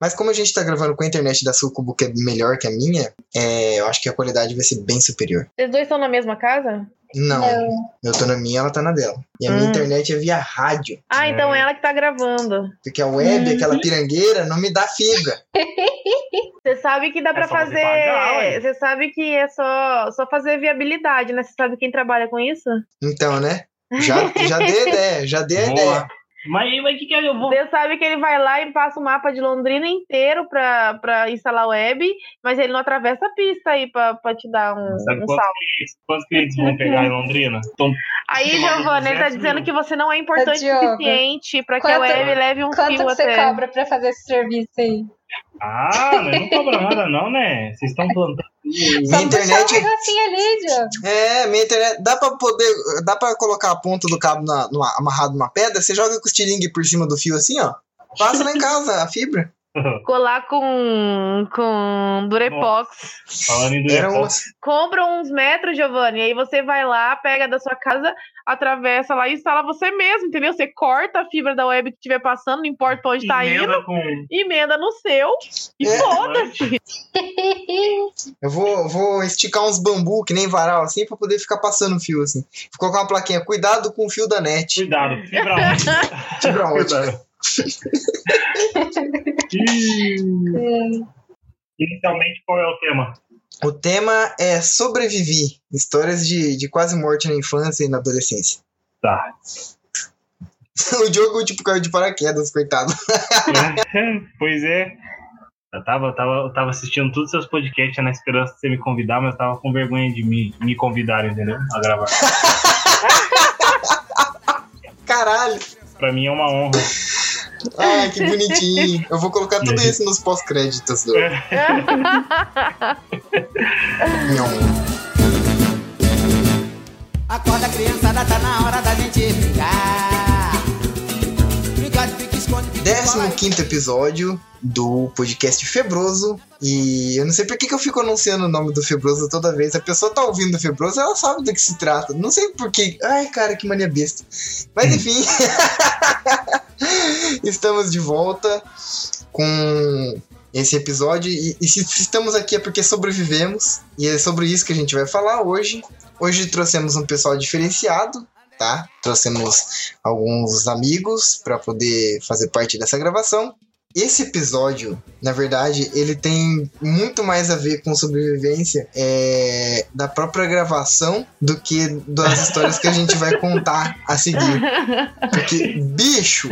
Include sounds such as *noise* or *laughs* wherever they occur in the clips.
Mas como a gente tá gravando com a internet da Sucubo, que é melhor que a minha, é, eu acho que a qualidade vai ser bem superior. Vocês dois estão na mesma casa? Não, eu tô na minha, ela tá na dela. E a minha Hum. internet é via rádio. Ah, É. então é ela que tá gravando. Porque a web, aquela pirangueira, não me dá fibra. *laughs* Você sabe que dá pra só você fazer. Você sabe que é só, só fazer viabilidade, né? Você sabe quem trabalha com isso? Então, né? Já, já dei *laughs* ideia, já dei a Vamos ideia. Mas o que, que eu vou. Você sabe que ele vai lá e passa o mapa de Londrina inteiro pra, pra instalar web, mas ele não atravessa a pista aí pra, pra te dar um, Sabe um quantos salve. clientes, quantos clientes vão pegar em Londrina? Então, Aí, Giovanna, ele tá 200 dizendo mil. que você não é importante o suficiente pra que a quanto- web leve um Quanto fio que você até. cobra pra fazer esse serviço aí? Ah, mas não cobra *laughs* nada, não, né? Vocês estão plantando. Minha Só internet. um ali. É, minha internet. Dá pra poder. Dá pra colocar a ponta do cabo na, numa- amarrado numa pedra, você joga com o estilingue por cima do fio assim, ó. Passa lá em casa a fibra. *laughs* Colar com, com Durepox. Falando em Era Durepox, umas. Compra uns metros, Giovanni, aí você vai lá, pega da sua casa, atravessa lá e instala você mesmo, entendeu? Você corta a fibra da web que estiver passando, não importa pra onde tá indo, emenda com. emenda no seu e É. foda-se. *laughs* Eu vou, vou esticar uns bambu, que nem varal, assim, pra poder ficar passando fio, assim. Vou colocar uma plaquinha. Cuidado com o fio da net. Cuidado, fibra *laughs* ótica. Fibra ótica. Inicialmente, qual é o tema? O tema é sobrevivi. Histórias de, de quase morte na infância e na adolescência. Tá. *laughs* o jogo, tipo, caiu de paraquedas, coitado. *laughs* pois é. Eu tava, tava, eu tava assistindo todos os seus podcasts na esperança de você me convidar, mas eu tava com vergonha de me, me convidar, entendeu? A gravar. *laughs* Caralho. Pra mim é uma honra. Ai, que bonitinho. Eu vou colocar tudo isso nos pós-créditos do. Acorda criançada, tá na hora da gente brincar. Brincar esconde, episódio do podcast Febroso. E eu não sei por que, que eu fico anunciando o nome do Febroso toda vez. A pessoa tá ouvindo o Febroso, ela sabe do que se trata. Não sei por quê. Ai, cara, que mania besta. Mas enfim. *laughs* Estamos de volta com esse episódio. E, e se estamos aqui é porque sobrevivemos. E é sobre isso que a gente vai falar hoje. Hoje trouxemos um pessoal diferenciado, tá? Trouxemos alguns amigos para poder fazer parte dessa gravação. Esse episódio, na verdade, ele tem muito mais a ver com sobrevivência é, da própria gravação do que das histórias que a gente vai contar a seguir. *laughs* Porque, bicho,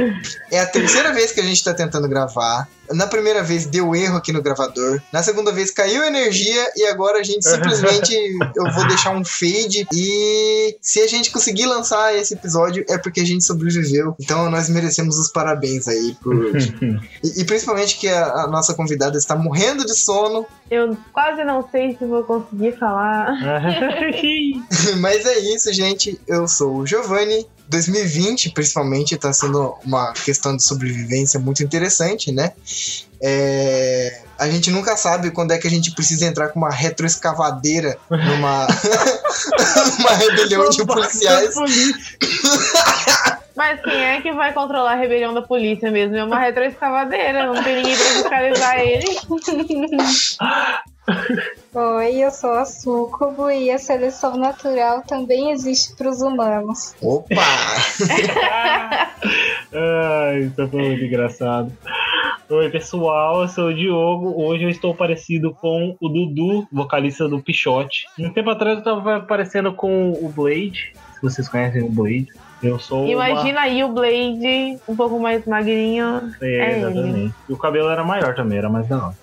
é a terceira vez que a gente tá tentando gravar. Na primeira vez deu erro aqui no gravador. Na segunda vez caiu energia. E agora a gente simplesmente. *laughs* Eu vou deixar um fade. E se a gente conseguir lançar esse episódio, é porque a gente sobreviveu. Então nós merecemos os parabéns aí por. *laughs* e, e principalmente que a, a nossa convidada está morrendo de sono. Eu quase não sei se vou conseguir falar. *laughs* Mas é isso, gente. Eu sou o Giovanni. 2020, principalmente, tá sendo uma questão de sobrevivência muito interessante, né? É, A gente nunca sabe quando é que a gente precisa entrar com uma retroescavadeira *laughs* numa, *laughs* numa rebelião de policiais. Mas quem é que vai controlar a rebelião da polícia mesmo? É uma retroescavadeira, não tem ninguém pra fiscalizar ele. *laughs* Oi, eu sou a Sucubo e a seleção natural também existe para os humanos. Opa! *laughs* Ai, isso foi muito engraçado. Oi, pessoal, eu sou o Diogo. Hoje eu estou parecido com o Dudu, vocalista do Pichote. Um tempo atrás eu tava parecendo com o Blade, se vocês conhecem o Blade. Eu sou uma- Imagina aí o Blade um pouco mais magrinho. É, É ele. exatamente. E o cabelo era maior também, era mais da hora.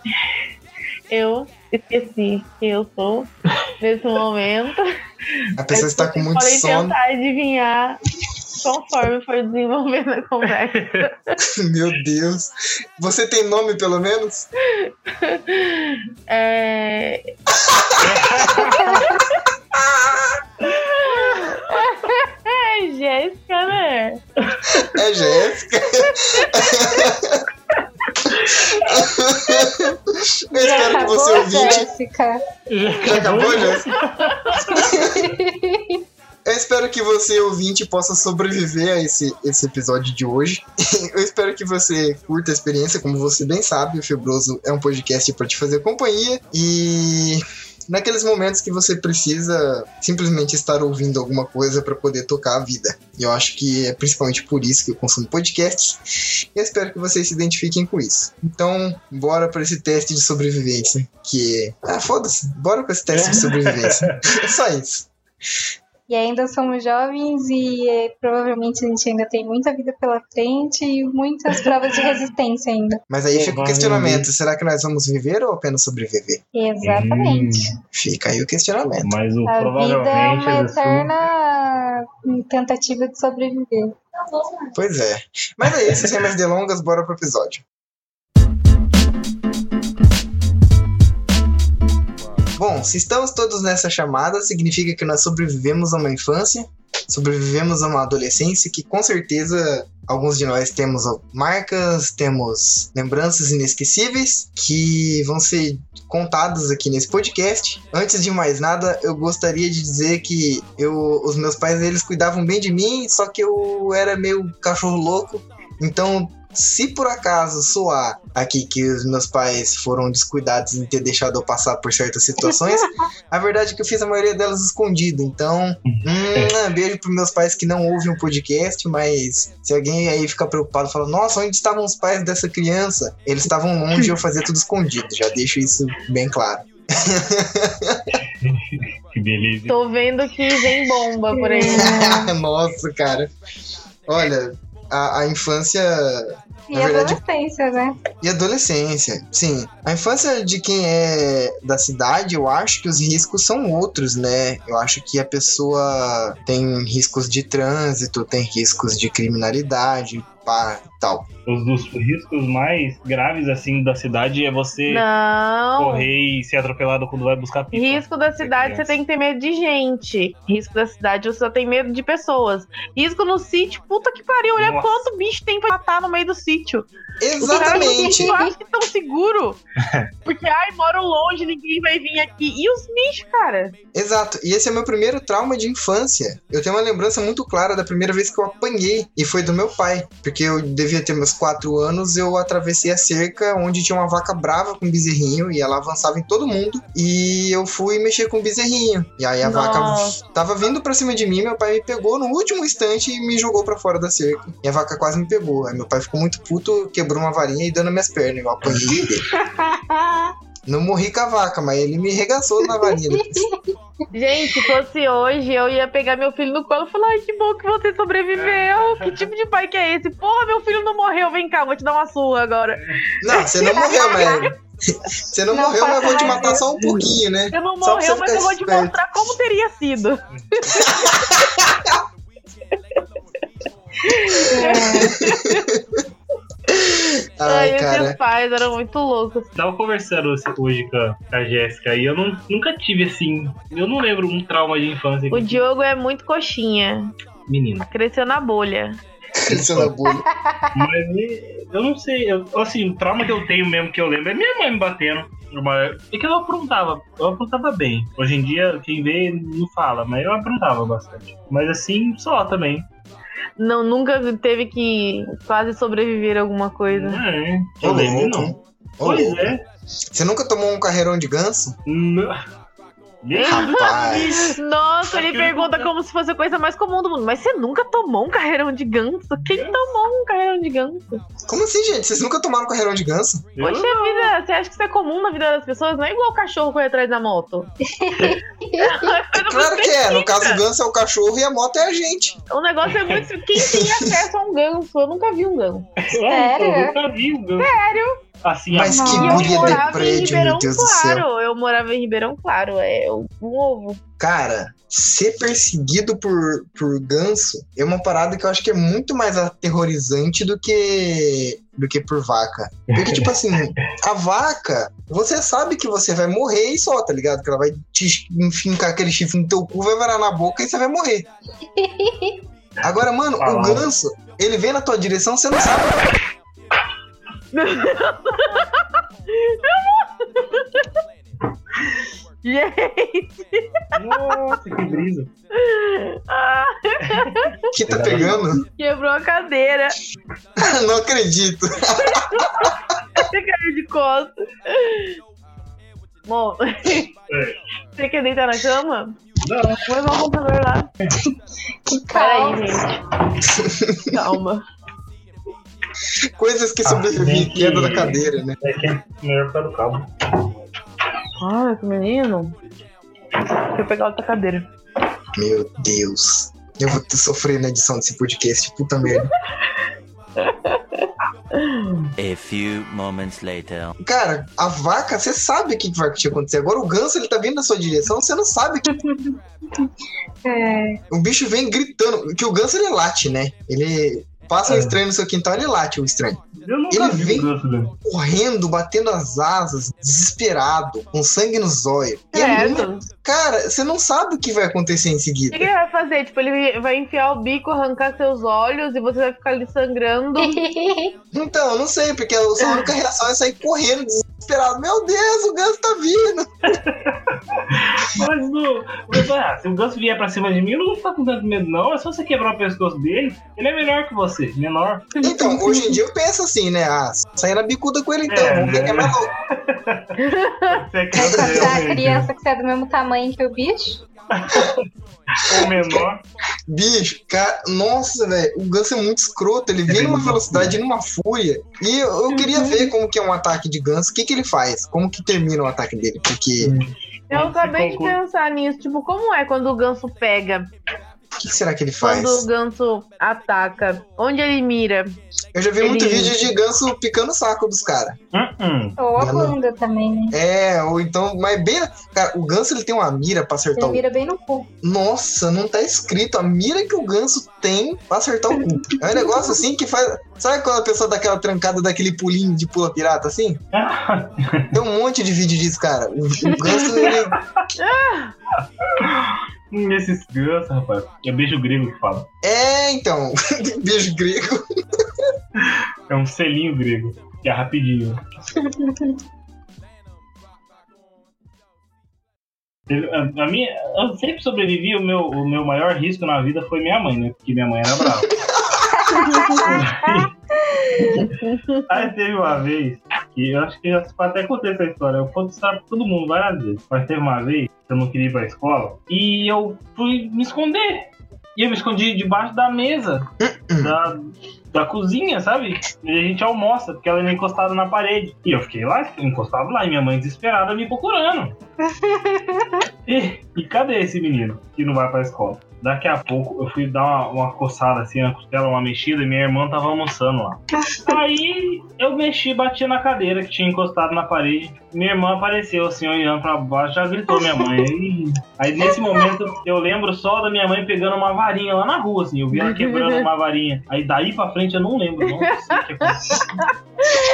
Eu esqueci que eu sou nesse momento. A pessoa está com muito Podem sono. tentar adivinhar conforme for desenvolvendo a conversa. *laughs* Meu Deus. Você tem nome, pelo menos? É... *laughs* *laughs* é Jéssica, né? É Jéssica. Eu espero que você ouvinte. Jéssica? Já acabou, Jéssica? Eu espero que você, ouvinte, possa sobreviver a esse, esse episódio de hoje. *laughs* Eu espero que você curta a experiência, como você bem sabe, o Febroso é um podcast para te fazer companhia e naqueles momentos que você precisa simplesmente estar ouvindo alguma coisa para poder tocar a vida. E eu acho que é principalmente por isso que eu consumo podcasts. E eu espero que vocês se identifiquem com isso. Então, bora para esse teste de sobrevivência, que é... Ah, foda-se. Bora com esse teste de sobrevivência. *laughs* é só isso. E ainda somos jovens e eh, provavelmente a gente ainda tem muita vida pela frente e muitas *laughs* provas de resistência ainda. Mas aí fica o questionamento: será que nós vamos viver ou apenas sobreviver? Exatamente. Fica aí o questionamento. Mas o A vida é provavelmente uma sua- eterna tentativa de sobreviver. Pois é. Mas é isso, sem mais delongas, bora pro episódio. Bom, se estamos todos nessa chamada, significa que nós sobrevivemos a uma infância, sobrevivemos a uma adolescência que com certeza alguns de nós temos marcas, temos lembranças inesquecíveis que vão ser contadas aqui nesse podcast. Antes de mais nada, eu gostaria de dizer que eu, os meus pais eles cuidavam bem de mim, só que eu era meio cachorro louco. Então, se por acaso soar aqui que os meus pais foram descuidados em ter deixado eu passar por certas situações, a verdade é que eu fiz a maioria delas escondido. Então, hum, beijo pros meus pais que não ouvem o podcast, mas se alguém aí ficar preocupado, fala, nossa, onde estavam os pais dessa criança? Eles estavam longe e eu fazia tudo escondido. Já deixo isso bem claro. *laughs* Que beleza. Tô vendo que vem bomba por aí. *laughs* nossa, cara. Olha, a, a infância E verdade- adolescência, né? E adolescência, sim. A infância de quem é da cidade, eu acho que os riscos são outros, né? Eu acho que a pessoa tem riscos de trânsito, tem riscos de criminalidade, pá, tal. Os dos riscos mais graves, assim, da cidade é você Não. correr e ser atropelado quando vai buscar pipa. Risco da cidade, você tem que ter medo de gente. Risco da cidade, você só tem medo de pessoas. Risco no sítio, puta que pariu, olha Nossa. quanto bicho tem pra matar no meio do sítio. Exatamente! Eu acho que tão seguro. *laughs* Porque, ai, moro longe, ninguém vai vir aqui. E os bichos, cara? Exato. E esse é meu primeiro trauma de infância. Eu tenho uma lembrança muito clara da primeira vez que eu apanhei. E foi do meu pai. Porque eu devia ter meus quatro anos, eu atravessei a cerca onde tinha uma vaca brava com bezerrinho. E ela avançava em todo mundo. E eu fui mexer com o bezerrinho. E aí a Nossa. vaca tava vindo pra cima de mim. Meu pai me pegou no último instante e me jogou pra fora da cerca. E a vaca quase me pegou. Aí meu pai ficou muito puto, quebrou uma varinha e deu nas minhas pernas. Eu apanhei dele. *laughs* Não morri com a vaca, mas ele me regaçou na varinha depois. *laughs* Gente, se fosse hoje, eu ia pegar meu filho no colo e falar: ai, que bom que você sobreviveu. Que tipo de pai que é esse? Porra, meu filho não morreu. Vem cá, vou te dar uma surra agora. Não, você não morreu, mas. Você não, Não morreu, mas eu vou te matar só um pouquinho, né? Eu não morreu, mas eu vou te esperto. mostrar como teria sido. *laughs* *laughs* Ai, cara. esses pais eram muito loucos. Tava conversando hoje com a, Jéssica e eu não, nunca tive assim. Eu não lembro um trauma de infância. O Diogo é muito coxinha. Menino. Cresceu na bolha. Cresceu na bolha. Mas eu não sei. eu- assim, o trauma que eu tenho mesmo que eu lembro é minha mãe me batendo. Mas É que eu aprontava, eu aprontava bem. Hoje em dia, quem vê não fala, mas eu aprontava bastante. Mas assim, só também. Não, nunca teve que quase sobreviver a alguma coisa. É, eu lembro, não. Pois é. Você nunca tomou um carreirão de ganso? Não. Rapaz. Nossa, ele pergunta como se fosse a coisa mais comum do mundo. Mas você nunca tomou um carreirão de ganso? Quem tomou um carreirão de ganso? Como assim, gente? Vocês nunca tomaram carreirão de ganso? Eu- Poxa vida, você acha que isso é comum na vida das pessoas? Não é igual o cachorro correr atrás da moto. *laughs* Claro que é. No caso, o ganso é o cachorro e a moto é a gente. O negócio é muito. Quem tem *laughs* acesso a um ganso? Eu nunca vi um ganso. É, Sério? Eu nunca vi o ganso. Sério? Assim, Mas que guria de prédio, Ribeirão meu Deus do céu. Claro. Eu morava em Ribeirão Claro. É um ovo. Cara, ser perseguido por, por ganso é uma parada que eu acho que é muito mais aterrorizante do que do que por vaca. Porque, tipo assim, *laughs* a vaca, você sabe que você vai morrer e só, tá ligado? Que ela vai te enfincar aquele chifre no teu cu, vai varar na boca e você vai morrer. *laughs* Agora, mano, o ganso, ele vem na tua direção, você não sabe. Gente, Nossa, que brisa. Ah, *laughs* Que tá pegando? quebrou a cadeira. *laughs* Não acredito. Você caiu de costas. Bom, você quer deitar na cama? Não. Vou levar o computador lá. Que *laughs* Peraí, gente. Calma. Coisas que Ah, sobrevivem gente. queda da cadeira, né? É que é melhor ficar do cabo. Ai, que menino. Deixa eu pegar outra cadeira. Meu Deus. Eu vou sofrer na edição desse podcast. Puta merda. A few moments later. Cara, a vaca, você sabe o que vai acontecer. Agora o ganso, ele tá vindo na sua direção, você não sabe. que É, O bicho vem gritando. Que o ganso, ele late, né? Ele passa um É. estranho no seu quintal, ele late o estranho. Ele vem-. Correndo, batendo as asas, desesperado, com sangue nos olhos. É muito-. Cara, você não sabe o que vai acontecer em O seguida. que, que ele vai fazer? Tipo, ele vai enfiar o bico, arrancar seus olhos e você vai ficar ali sangrando. *laughs* Então, eu não sei, porque a sua única reação é sair correndo, desesperado. Meu Deus, o ganso tá vindo. *laughs* Mas, no, mas, ah, se o ganso vier pra cima de mim, eu não vou ficar com tanto medo, não. É só você quebrar o pescoço dele. Ele é melhor que você, menor. Então, hoje em dia eu penso assim, né? Ah, sair na bicuda com ele então. É, Vamos ver quem é mais louco. Você é é a criança que você é do mesmo tamanho que o bicho. *laughs* Ou menor. Bicho, cara, nossa, velho, o ganso é muito escroto. Ele vem numa velocidade, numa fúria. E eu, eu queria ver como que é um ataque de ganso. O que que ele faz? Como que termina o ataque dele? Porque Eu Você acabei de pensar nisso. Tipo, como é quando o ganso pega? O que, que será que ele faz? Quando o ganso ataca? Onde ele mira? Eu já vi muito Ele- vídeo de ganso picando o saco dos caras. Uh-uh. Ou a Mano. bunda também, né? É, ou então, mas bem. Cara, o ganso ele tem uma mira pra acertar Ele o vira bem no cu. Nossa, não tá escrito a mira que o ganso tem pra acertar o cu. É um negócio assim que faz. Sabe quando a pessoa dá aquela trancada daquele pulinho de pula pirata assim? *laughs* Tem um monte de vídeo disso, cara. O, o ganso, ele. *laughs* Nesses gansos, rapaz. É beijo grego que fala. É, então. *laughs* Beijo grego. É um selinho grego. Que é rapidinho. A, a minha, eu sempre sobrevivi. O meu, o meu maior risco na vida foi minha mãe, né? Porque minha mãe era brava. *laughs* Aí teve uma vez que eu acho que eu até contei essa história. Eu conto isso pra todo mundo várias vezes. Mas teve uma vez que eu não queria ir pra escola e eu fui me esconder. E eu me escondi debaixo da mesa *clears throat* da, da cozinha, sabe? E a gente almoça, porque ela era encostada na parede. E eu fiquei lá, encostado lá, e minha mãe desesperada me procurando. *laughs* e, e cadê esse menino que não vai pra escola? Daqui a pouco eu fui dar uma, uma coçada assim na costela, uma mexida, e minha irmã tava almoçando lá. *laughs* Aí eu mexi, bati na cadeira que tinha encostado na parede. Minha irmã apareceu assim, olhando pra baixo, já gritou minha mãe. *laughs* Aí, aí nesse momento eu lembro só da minha mãe pegando uma varinha lá na rua, assim. Eu vi ela quebrando uma varinha. Aí daí pra frente eu não lembro, não sei o que aconteceu. *laughs*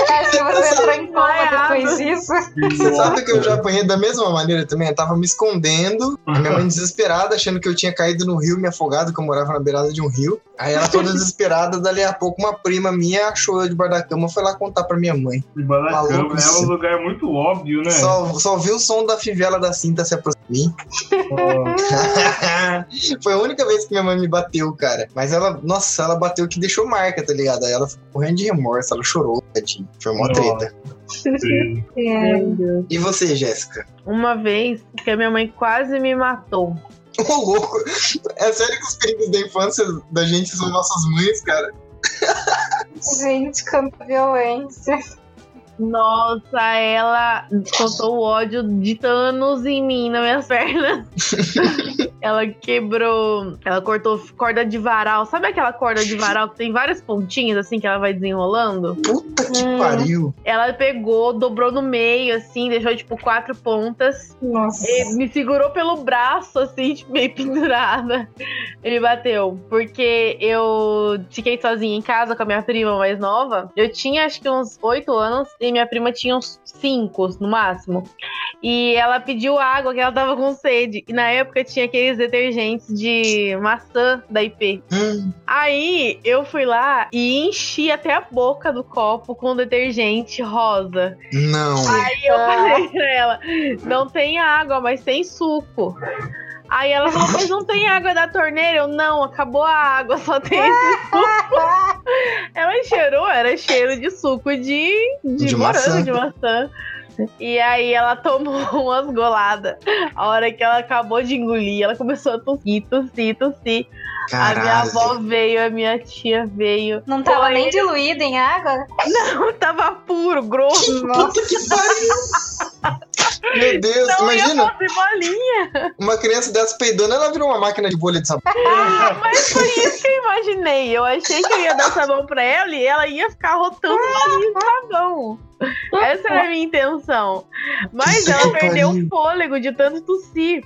Acho que você entrou em coma Desmaiado. depois disso. Você sabe que eu já apanhei da mesma maneira também? Eu tava me escondendo, a minha mãe desesperada, achando que eu tinha caído no rio, me afogado, que eu morava na beirada de um rio. Aí ela toda *laughs* desesperada, dali a pouco uma prima minha achou eu debaixo da cama, foi lá contar pra minha mãe. Debaixo da Maluco, cama é um lugar muito óbvio, né? Só, só ouvi o som da fivela da cinta se aproximar. *laughs* Foi a única vez que minha mãe me bateu, cara. Mas ela, nossa, ela bateu que deixou marca, tá ligado? Aí ela ficou correndo de remorso, ela chorou, tadinho. Foi uma treta. É. E você, Jéssica? Uma vez que a minha mãe quase me matou. *laughs* Ô, louco! É sério que os perigos da infância da gente são nossas mães, cara? Gente, quanta violência. Nossa, ela contou o ódio de Thanos em mim, nas minhas pernas. *laughs* ela quebrou. Ela cortou corda de varal. Sabe aquela corda de varal que tem várias pontinhas assim que ela vai desenrolando? Puta que Hum. pariu! Ela pegou, dobrou no meio, assim, deixou tipo quatro pontas. Nossa. Me segurou pelo braço, assim, tipo, meio *laughs* pendurada. Ele bateu. Porque eu fiquei sozinha em casa com a minha prima mais nova. Eu tinha acho que uns oito anos e minha prima tinha uns cinco no máximo. E ela pediu água, que ela tava com sede. E na época tinha aqueles detergentes de maçã da IP. Hum, Aí eu fui lá e enchi até a boca do copo com detergente rosa. não. Aí eu falei pra ela: não tem água, mas tem suco. Aí ela falou, mas não tem água da torneira? Eu, não, acabou a água, só tem esse suco. *laughs* ela cheirou, era cheiro de suco de, de, De morango, maçã. de maçã. E aí ela *laughs* tomou umas goladas. A hora que ela acabou de engolir, ela começou a tossir, tossir, tossir. A minha Caralho. avó veio, a minha tia veio. Não tava Foi. nem diluído em água? Não, *laughs* tava puro, grosso. Nossa. Que pariu! Meu Deus, Não imagina, uma criança dessa peidando, ela virou uma máquina de bolha de sabão. *laughs* Mas foi isso que eu imaginei. Eu achei que eu ia dar sabão pra ela e ela ia ficar rotando bolinha de sabão. Essa era a minha intenção. Mas ela perdeu o fôlego de tanto tossir.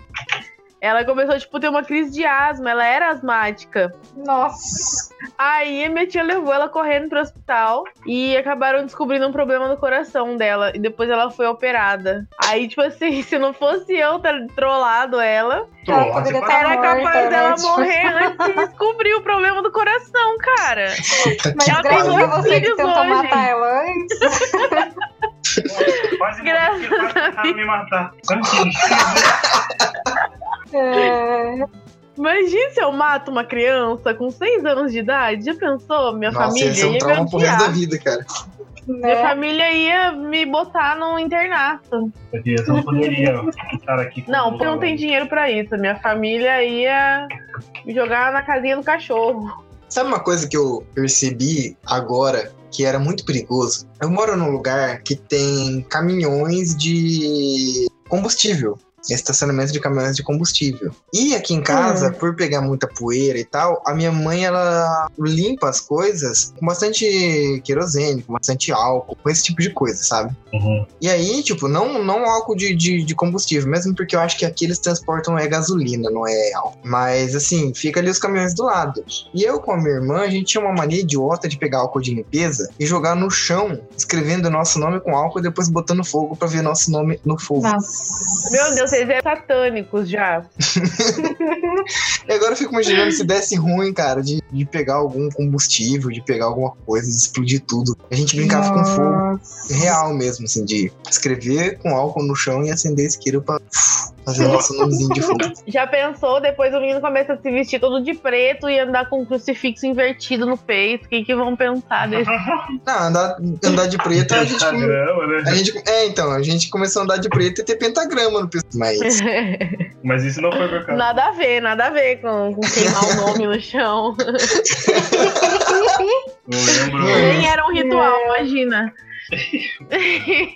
Ela começou, tipo, a ter uma crise de asma. Ela era asmática. Nossa. Aí a minha tia levou ela correndo pro hospital e acabaram descobrindo um problema no coração dela. E depois ela foi operada. Aí, tipo assim, *laughs* se não fosse eu ter trollado ela, Ela tá era morta, capaz dela né? Morrer antes de descobrir o problema do coração, cara. Mas que Ela tem graças pariu. a você que filhos tentou hoje. matar ela antes. Quase Graças tentaram me matar. *laughs* É, Imagina se eu mato uma criança com 6 anos de idade. Já pensou? Minha Nossa, família ia ser um trauma pro resto da vida, cara. Minha né? família ia me botar no internato. Porque eu não poderia estar aqui. com Não, porque não tem dinheiro pra isso. Minha família ia me jogar na casinha do cachorro. Sabe uma coisa que eu percebi agora que era muito perigoso? Eu moro num lugar que tem caminhões de combustível. Estacionamento de caminhões de combustível. E aqui em casa, por pegar muita poeira e tal, a minha mãe ela limpa as coisas com bastante querosene, com bastante álcool, com esse tipo de coisa, sabe? Uhum. E aí, tipo, não, não álcool de, de, de combustível, mesmo porque eu acho que aqui eles transportam é gasolina, não é álcool. Mas assim, fica ali os caminhões do lado. E eu com a minha irmã, a gente tinha uma mania idiota de pegar álcool de limpeza e jogar no chão, escrevendo o nosso nome com álcool e depois botando fogo pra ver nosso nome no fogo. Nossa. Meu Deus, vocês eram satânicos já. *laughs* E agora eu fico imaginando se desse ruim, cara, de, de pegar algum combustível, de pegar alguma coisa, de explodir tudo. A gente brincava com fogo real mesmo, assim, de escrever com álcool no chão e acender isqueiro pra fazer o nosso nomezinho de fogo. *laughs* Já pensou? Depois o menino começa a se vestir todo de preto e andar com um crucifixo invertido no peito. O que, que vão pensar dele? *laughs* Não, andar, andar de preto, a gente, Pentagrama, né? a gente. É, então, a gente começou a andar de preto e ter pentagrama no pescoço. Mas. *laughs* Mas isso não foi por causa. nada a ver, nada a ver com, com *laughs* queimar o nome no chão. Eu *laughs* lembro. Nem era um ritual, imagina.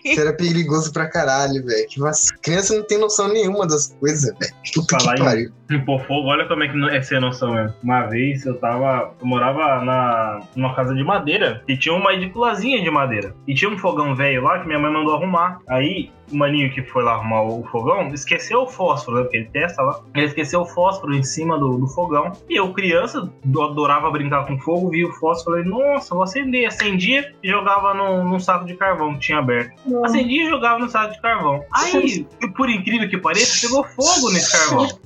Isso era perigoso pra caralho, velho. Vac... Criança não tem noção nenhuma das coisas, velho. Puta Falar que em- pariu. Pô, fogo, olha como é que não é sem noção mesmo. Uma vez eu tava. Eu morava na, numa casa de madeira e tinha uma ediculazinha de madeira. E tinha um fogão velho lá que minha mãe mandou arrumar. Aí, o maninho que foi lá arrumar o fogão esqueceu o fósforo, né? Porque ele testa lá. Ele esqueceu o fósforo em cima do, do fogão. E eu, criança, do- adorava brincar com fogo, vi o fósforo e falei, nossa, vou acender. Acendia e jogava num, num saco de carvão que tinha aberto. Acendia e jogava no saco de carvão. Aí, *laughs* por incrível que pareça, pegou fogo nesse carvão. *laughs*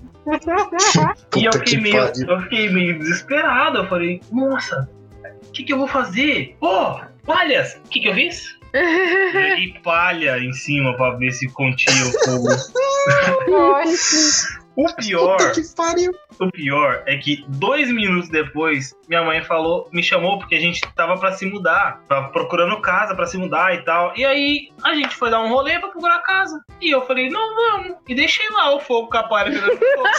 E eu fiquei, que meio, pariu. eu fiquei meio desesperado. Eu falei, nossa, o que, que eu vou fazer? Pô, palhas! O que, que eu fiz? Joguei *laughs* palha em cima pra ver se continha o fogo. O pior, Puta que pariu. O pior é que dois minutos depois, minha mãe falou, me chamou porque a gente tava pra se mudar, tava procurando casa pra se mudar e tal. E aí a gente foi dar um rolê pra procurar casa. E eu falei, não, vamos. E deixei lá o fogo com a pegando *laughs* fogo.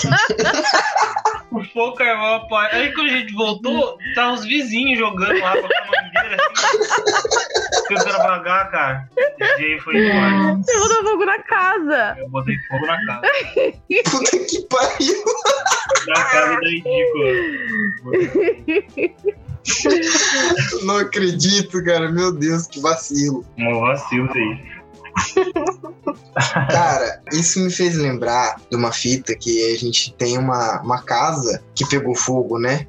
o fogo carvão a palha. Aí quando a gente voltou, tava os vizinhos jogando lá com a mangueira assim. Tentando apagar, cara. E aí foi demais. Você botou fogo na casa. Eu botei fogo na casa. Puta que pariu. Na casa da ridícula. Não acredito, cara. Meu Deus, que vacilo. Um vacilo isso aí. Cara, isso me fez lembrar de uma fita que a gente tem uma, uma casa que pegou fogo, né?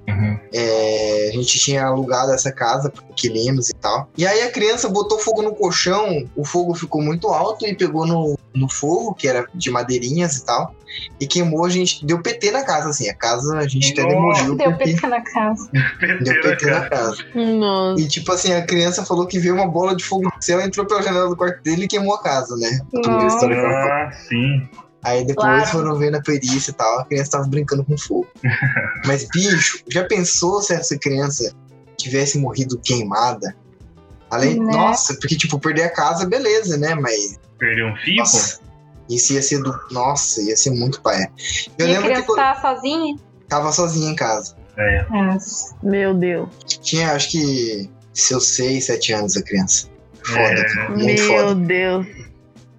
É, a gente tinha alugado essa casa para inquilinos e tal. E aí a criança botou fogo no colchão, o fogo ficou muito alto e pegou no, no fogo, que era de madeirinhas e tal. E queimou, a gente deu PT na casa, assim. A casa a gente até demoliu Deu porque PT na casa. deu *laughs* PT na casa. Nossa. E tipo assim, a criança falou que veio uma bola de fogo do céu, entrou pela janela do quarto dele e queimou a casa, né? Nossa. ela Ah, sim. Aí depois Claro. foram ver na perícia e tal, a criança tava brincando com fogo. *laughs* Mas, bicho, já pensou se essa criança tivesse morrido queimada? Além, Né? nossa, porque, tipo, perder a casa, beleza, né? Mas, Perdeu um fio, nossa, isso ia ser do. Nossa, ia ser muito pai. Eu e a lembro que criança quando tava sozinha? tava sozinha em casa. É. Nossa. Meu Deus. Tinha, acho que, seus 6, 7 anos a criança. Foda, É. cara, muito Meu foda. Deus.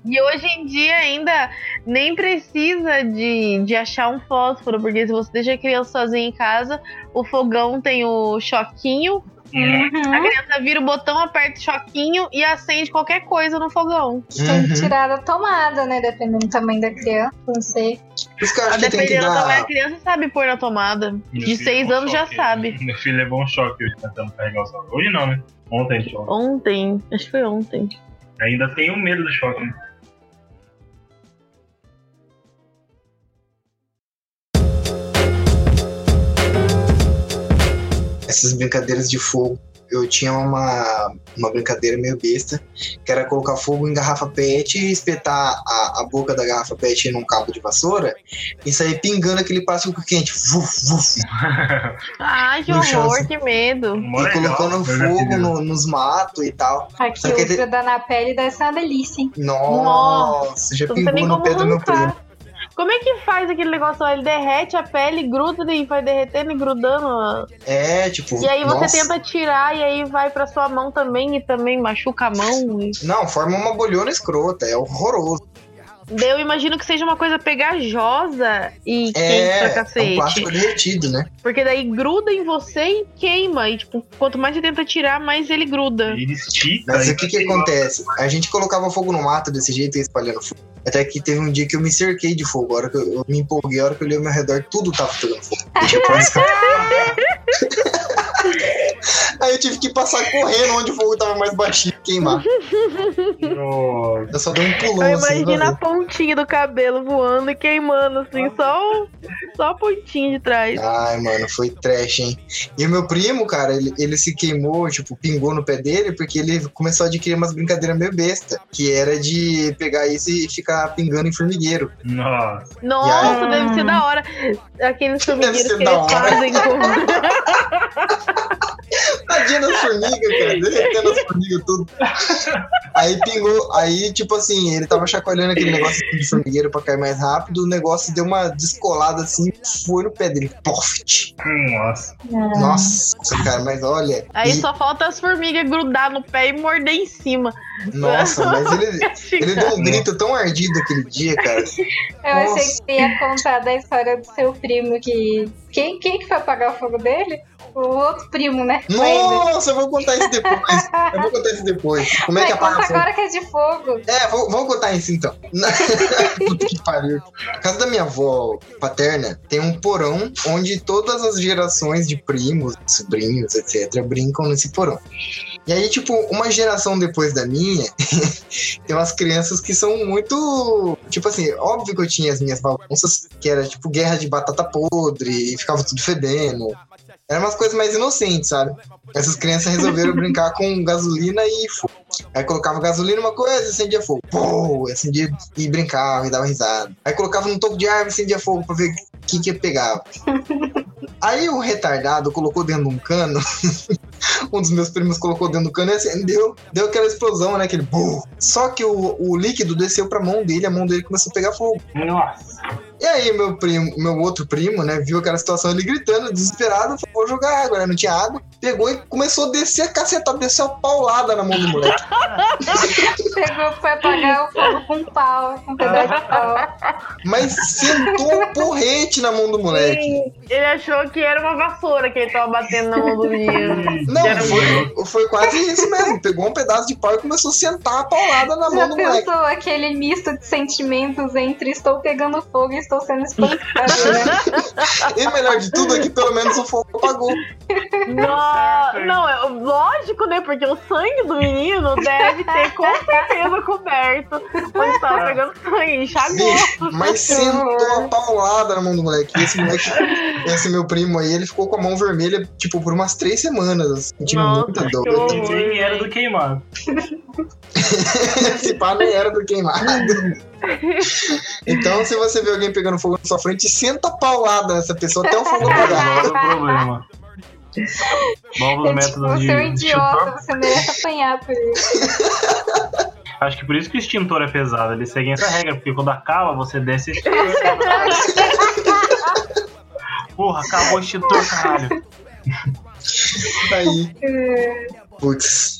E hoje em dia ainda nem precisa de, de achar um fósforo, porque se você deixa a criança sozinha em casa, o fogão tem o choquinho, a Uhum. criança vira o botão, aperta o choquinho e acende qualquer coisa no fogão. Tem Uhum. que tirar da tomada, né? Dependendo do tamanho da criança, não sei. Por isso que eu A acho que tem que dependendo do tamanho da dar. criança, sabe pôr na tomada. Meu De seis anos já choque. sabe. Meu filho levou um choque hoje tentando carregar o celular. Hoje não, né? Ontem, tinha- Ontem, acho que foi ontem. Ainda tenho medo do choque, né? Essas brincadeiras de fogo. Eu tinha uma, uma brincadeira meio besta, que era colocar fogo em garrafa PET e espetar a, a boca da garrafa PET num cabo de vassoura e sair pingando aquele plástico quente. Vuf, vuf, *laughs* Ai, que No horror, assim. que medo. E colocando já fogo no- nos matos e tal. Aqui Só que ele- grudar na pele deve ser uma delícia, hein? Nossa, já tem nem pingou no pé do meu primo. Como é que faz aquele negócio? Ele derrete a pele, gruda e vai derretendo e grudando. É, tipo. E aí você nossa. tenta tirar e aí vai pra sua mão também e também machuca a mão. e- Não, forma uma bolhona escrota, é horroroso. Daí eu imagino que seja uma coisa pegajosa e quente pra É, é um cacete. plástico derretido, né? Porque daí gruda em você e queima. E tipo, quanto mais você tenta tirar, mais ele gruda. Ele estica. Mas o que que acontece? A gente colocava fogo no mato desse jeito e ia espalhando fogo. Até que teve um dia que eu me cerquei de fogo. A hora que eu, eu me empolguei, a hora que eu olhei ao meu redor, tudo tava pegando fogo. *laughs* Eu tive que passar- Aí eu tive que passar correndo onde o fogo tava mais baixinho e queimar. Nossa. Eu só dei um pulão Eu assim. imagino a pontinha do cabelo voando e queimando, assim, só, o- só a pontinha de trás. Ai, mano, foi trash, hein? E o meu primo, cara, ele, ele se queimou, tipo, pingou no pé dele, porque ele começou a adquirir umas brincadeiras meio besta. Que era de pegar isso e ficar pingando em formigueiro. Nossa. Nossa, aí- deve ser da hora. Aqueles formigueiros que da eles hora. fazem com. *laughs* Tadinha das formigas, cara, derretendo as formigas tudo. Aí pingou, aí tipo assim, ele tava chacoalhando aquele negócio de formigueiro pra cair mais rápido, o negócio deu uma descolada assim, foi no pé dele. Poft! Nossa. Nossa, cara, mas olha. Aí e- só falta as formigas grudar no pé e morder em cima. Nossa, *laughs* mas ele, ele deu um grito tão ardido aquele dia, cara. Eu Nossa. achei que ia contar da história do seu primo que. Quem, quem que foi apagar o fogo dele? O outro primo, né? Nossa, eu vou contar isso depois. Eu vou contar isso depois. Como é que Vai, apaga fogo? agora que é de fogo. É, vou- vamos contar isso então. *laughs* Puta que pariu. Na casa da minha avó paterna tem um porão onde todas as gerações de primos, sobrinhos, etc., brincam nesse porão. E aí, tipo, uma geração depois da minha, *laughs* tem umas crianças que são muito. Tipo assim, óbvio que eu tinha as minhas bagunças, que era tipo guerra de batata podre, e ficava tudo fedendo. Eram umas coisas mais inocentes, sabe? Essas crianças resolveram brincar com gasolina e fogo. Aí colocava gasolina uma coisa, acendia fogo. Pô, acendia e brincava e dava risada. Aí colocava num toco de árvore e acendia fogo pra ver o que que pegava. *laughs* Aí o retardado colocou dentro de um cano. *laughs* um dos meus primos colocou dentro do cano e acendeu. Deu aquela explosão, né? Aquele bum. Só que o, o líquido desceu pra mão dele, a mão dele começou a pegar fogo. Nossa. E aí, meu primo, meu outro primo, né, viu aquela situação, ele gritando, desesperado, falou, vou jogar água, né? Não tinha água. Pegou e começou a descer a cacetada, desceu a paulada na mão do moleque. *laughs* Pegou, foi apagar o fogo com um pau, com um pedaço de pau. Mas sentou um porrete na mão do moleque. Ele achou que era uma vassoura que ele tava batendo na mão do menino. Não, foi, foi quase isso mesmo. Pegou um pedaço de pau e começou a sentar a paulada na Já mão do moleque. pensou aquele misto de sentimentos entre estou pegando fogo e estou sendo espancado, né? *laughs* E o melhor de tudo é que pelo menos o fogo apagou. Não, não, é lógico, né? Porque o sangue do menino deve ter com certeza coberto onde tava pegando sangue, enxagou. Mas sentou a paulada na mão do moleque. E esse moleque, esse meu primo aí, ele ficou com a mão vermelha, tipo, por umas três semanas. Sentindo Nossa, muita que dor. horror. Nem era do queimado. *laughs* Esse pá nem era do queimado. *laughs* *laughs* Então, se você vê alguém pegando fogo na sua frente, senta a paulada nessa pessoa até o fogo apagar. Não é o problema. Novos É tipo, métodos de você é um idiota, extintor. você merece apanhar por isso. *laughs* Acho que por isso que o extintor é pesado. Eles seguem essa regra, porque quando acaba, você desce. Porra, acabou o extintor, caralho. Aí. *laughs* Putz.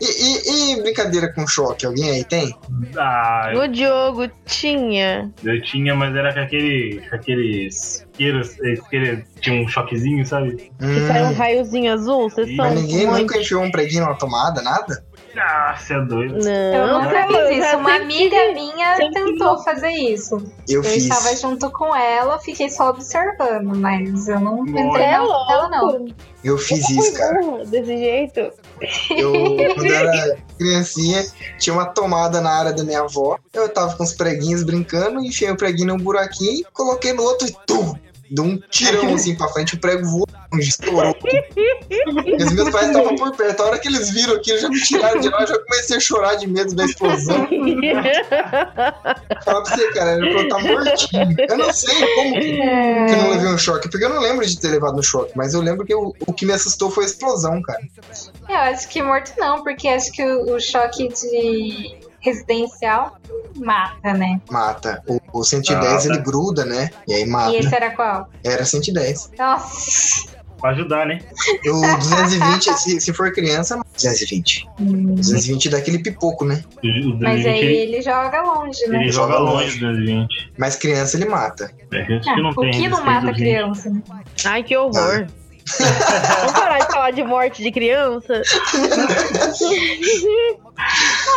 E, e- e brincadeira com choque? Alguém aí tem? Ah, eu, O Diogo tinha. eu tinha, mas era com aquele. com aqueles. isqueiros, isqueiro, tinha um choquezinho, sabe? Que Hum, saiu um raiozinho azul, vocês são. mas ninguém muito- nunca enfiou um preguinho na tomada, nada? Ah, você é doido. Não, Eu nunca eu fiz isso. Uma amiga tive- minha sempre tentou fazer isso. Eu Eu fiz. estava junto com ela, fiquei só observando, mas eu não Olha. entrei É na ela, não. louco. Eu fiz isso, cara. Desse jeito. Eu, *laughs* quando era criancinha, tinha uma tomada na área da minha avó. Eu tava com os preguinhos brincando, enfiei o preguinho num buraquinho, coloquei no outro e tum! Deu um tirão assim pra frente, o prego voou, estourou. E os meus pais estavam por perto. A hora que eles viram aquilo, já me tiraram de lá, eu já comecei a chorar de medo da explosão. Fala pra você, cara, ele falou, tá mortinho. Eu não sei como que, que eu não levei um choque, porque eu não lembro de ter levado um choque, mas eu lembro que o, o que me assustou foi a explosão, cara. Eu acho que morto não, porque acho que o, o choque de residencial mata, né? Mata. O, o 110 Ah, tá. ele gruda, né? E aí mata. E esse era qual? Era 110. Nossa. Pra ajudar, né? O 220, se, se for criança, 220. 220 dá aquele pipoco, né? O- o Mas 220, aí ele, joga longe, né? ele joga Joga longe do 220. Mas criança ele mata. É, gente Ah, que não o tem que não mata 220. criança? né? Ai, que horror. Vamos parar de falar de morte de criança? *laughs*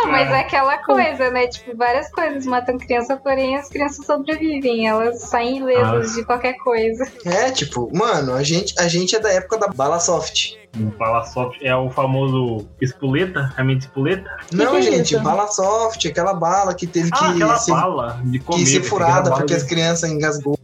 Não, mas é aquela coisa, né? Tipo, várias coisas matam criança, porém as crianças sobrevivem. Elas saem ilesas Ah. de qualquer coisa. É, tipo, mano, a gente, a gente é da época da bala soft. O Bala Soft é o famoso espoleta, a minha espoleta. Não, que é gente, isso? bala soft, aquela bala que teve Ah, que aquela ser, bala de comer. que ser furada porque de- as crianças engasgou.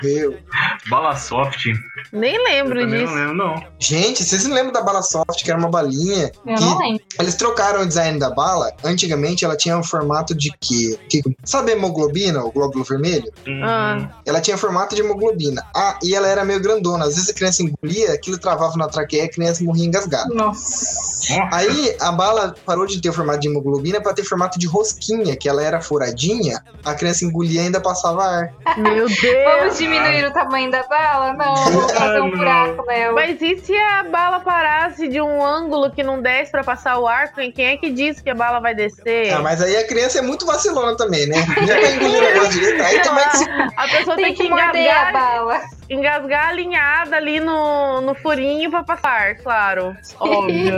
Bala Soft. Nem lembro disso. não lembro, não. Gente, vocês não lembram da bala soft, que era uma balinha? Eu que não lembro. Eles trocaram o design da bala. Antigamente ela tinha um formato de quê? Que, sabe a hemoglobina, o glóbulo vermelho? Ah. Ela tinha formato de hemoglobina. Ah, e ela era meio grandona. Às vezes a criança engolia, aquilo travava na traqueia e a criança morria engasgada. Nossa. Nossa, Aí a bala parou de ter o formato de hemoglobina pra ter formato de rosquinha, que ela era furadinha, a criança engolia e ainda passava ar. Meu *laughs* Deus. Vamos diminuir o tamanho da bala? Não, vamos fazer um buraco nela. Mas e se a bala parasse de um ângulo que não desce pra passar o ar? Quem quem é que disse que a bala vai descer? Ah, mas aí a criança é muito vacilona também, né? Já tá engolindo negócio direito. Aí é que *laughs* se... A pessoa tem, Tem que que morder a bala. engasgar alinhada ali no, no furinho pra passar, claro. Óbvio.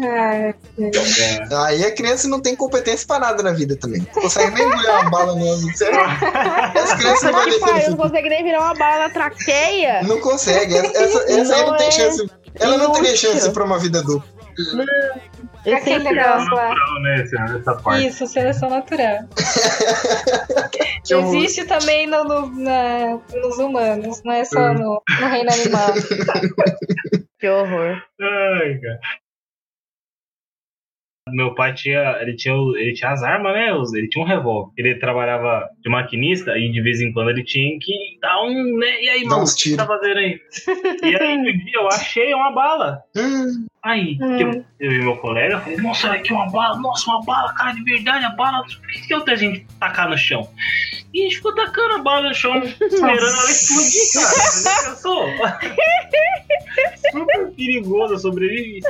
É. Aí a criança não tem competência pra nada na vida também. Não consegue nem engolir uma bala no ângulo. As crianças não pariu, nesse não consegue nem virar uma bala na traqueia. Não consegue. Essa, essa, essa aí não Não tem é chance. Ela não teria chance pra uma vida adulta. Aquele Essencial. negócio lá. Natural, né? Essa parte. Isso, seleção natural. *laughs* que Eu- existe também no, no- na- nos humanos, não é só no, no reino animal. *laughs* Que horror. Ai, cara. Meu pai tinha, ele tinha, ele tinha as armas, né? Ele tinha um revólver. Ele trabalhava de maquinista e de vez em quando ele tinha que dar um, né? E aí, mano, o que você tiros. tá fazendo aí? E aí, um dia eu achei uma bala. Aí, Hum. eu, eu e meu colega falei, nossa, olha aqui uma bala, nossa, uma bala, cara, de verdade, a bala, por que que outra gente tacar no chão? E a gente ficou tacando a bala no chão, *laughs* esperando ela explodir, cara. Você já pensou? Super perigoso, eu sobrevivi.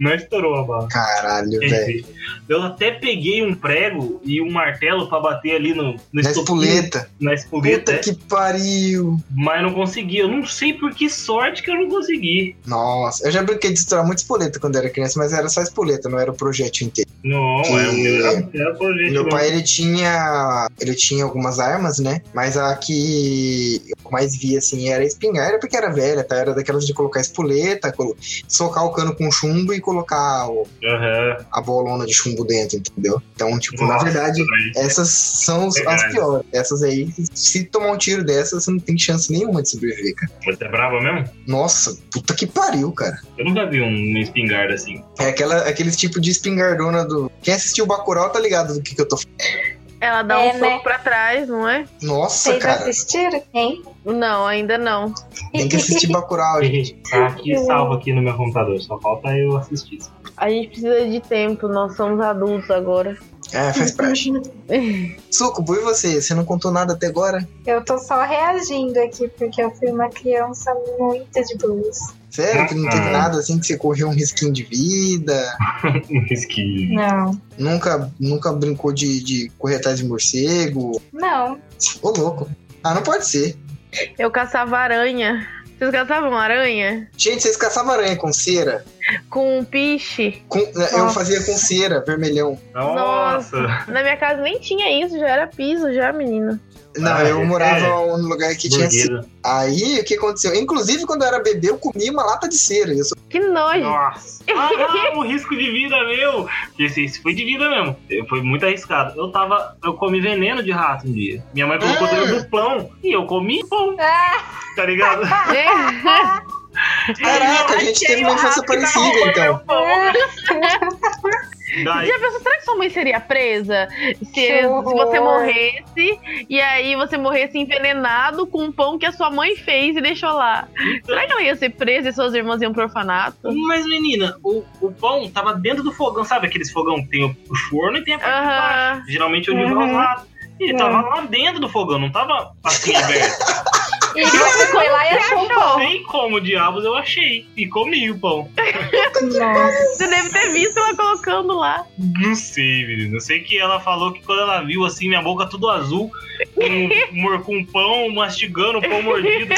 Não estourou a bala. caralho, velho. Eu até peguei um prego e um martelo pra bater ali no, no Na espoleta. Na espoleta, Puta é, que pariu. mas não consegui. Eu não sei por que sorte que eu não consegui. Nossa, eu já brinquei de estourar muito espoleta quando era criança, mas era só espoleta, não era o projétil inteiro. Não, Que- é o meu é o projeto. Meu pai, ele tinha. Ele tinha algumas armas, né? Mas a que eu mais via, assim, era espingarda, porque era velha, tá? Era daquelas de colocar espoleta, colo- socar o cano com chumbo e colocar o- Aham. a bolona de chumbo dentro, entendeu? Então, tipo, na Nossa, verdade, velho. essas são os- as Verdade. piores. Essas aí, se tomar um tiro dessas, você não tem chance nenhuma de sobreviver, cara. Você é brava mesmo? Nossa, puta que pariu, cara. Eu nunca vi um- uma espingarda assim. É aquela, aquele tipo de espingardona do. Quem assistiu o Bacurau tá ligado do que, que eu tô falando. Ela dá É, um soco né? pra trás, não é? Nossa, Vocês cara. assistiram? Hein? Não, ainda não. Tem que assistir Bacurau, gente. Tá aqui salvo aqui no meu computador, só falta eu assistir. A gente precisa de tempo, nós somos adultos agora. É, faz *laughs* parte. Sucubo, e você? Você não contou nada até agora? Eu tô só reagindo aqui, porque eu fui uma criança muito de boas. Sério? Que não teve Ah. nada assim que você correu um risquinho de vida? *laughs* Um risquinho. Não. Nunca, nunca brincou de, de correr atrás de morcego? Não. Ô, louco. Ah, não pode ser. Eu caçava aranha. Vocês caçavam aranha? Gente, vocês caçavam aranha com cera? Com um piche? Com- eu Nossa. fazia com cera, vermelhão. Nossa! Na minha casa nem tinha isso, já era piso, já, menino. Não, Ah, eu é morava sério? num lugar que tinha cera. Aí, o que aconteceu? Inclusive, quando eu era bebê, eu comia uma lata de cera. Eu sou... Que nojo. Nossa! Ah, o risco de vida meu! Esse, esse foi de vida mesmo. Foi muito arriscado. Eu tava. Eu comi veneno de rato um dia. Minha mãe colocou Ah. dentro do pão e eu comi pão, Ah, tá ligado? *laughs* *laughs* É. Caraca, a gente teve uma infância parecida, então. Daí, *laughs* Já pensou, será que sua mãe seria presa? Se, se você morresse e aí você morresse envenenado com um pão que a sua mãe fez e deixou lá. Será que ela ia ser presa e suas irmãs iam pro orfanato? Mas, menina, o, o pão tava dentro do fogão, sabe aqueles fogão que tem o, o forno e tem a parte de baixo. Geralmente vai os Uhum. ratos. Ele tava lá dentro do fogão, não tava assim *laughs* aberto. E você foi lá e achou um pão. Sei como diabos eu achei. E comi o pão. Você deve ter visto ela colocando lá. Não sei, menino. Eu sei que ela falou que quando ela viu assim, minha boca tudo azul, com, com pão, mastigando o pão mordido.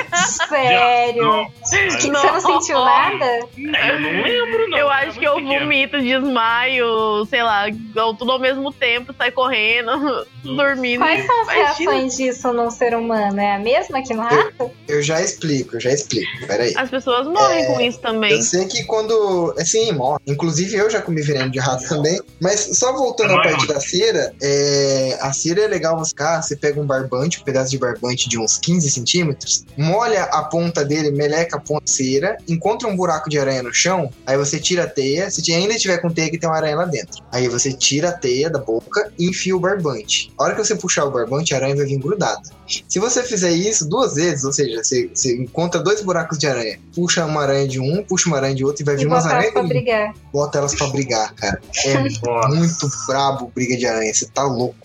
Sério. Não, Que- Você Não. não sentiu nada? eu não lembro, não. eu acho que eu pequeno. vomito, desmaio, sei lá, ou tudo ao mesmo tempo, sai correndo, *laughs* dormindo. Quais são as Imagina. reações disso num ser humano? É a mesma que no rato? Eu já explico, eu já explico. Peraí. As pessoas morrem É, com isso também. Eu sei que quando. Assim, morre. Inclusive eu já comi veneno de rato também. Mas só voltando à é parte ruim. da cera, é, a cera é legal você ficar. Você pega um barbante, um pedaço de barbante de uns 15 centímetros, molha a ponta dele, meleca a ponta de cera, encontra um buraco de aranha no chão, aí você tira a teia. Se ainda tiver com teia que tem uma aranha lá dentro. Aí você tira a teia da boca e enfia o barbante. A hora que você puxar o barbante, a aranha vai vir grudada. Se você fizer isso duas vezes, ou seja, você, você encontra dois buracos de aranha, puxa uma aranha de um, puxa uma aranha de outro e vai E vir umas aranhas pra e brigar. bota elas pra brigar, cara. É Nossa. muito brabo briga de aranha, você tá louco.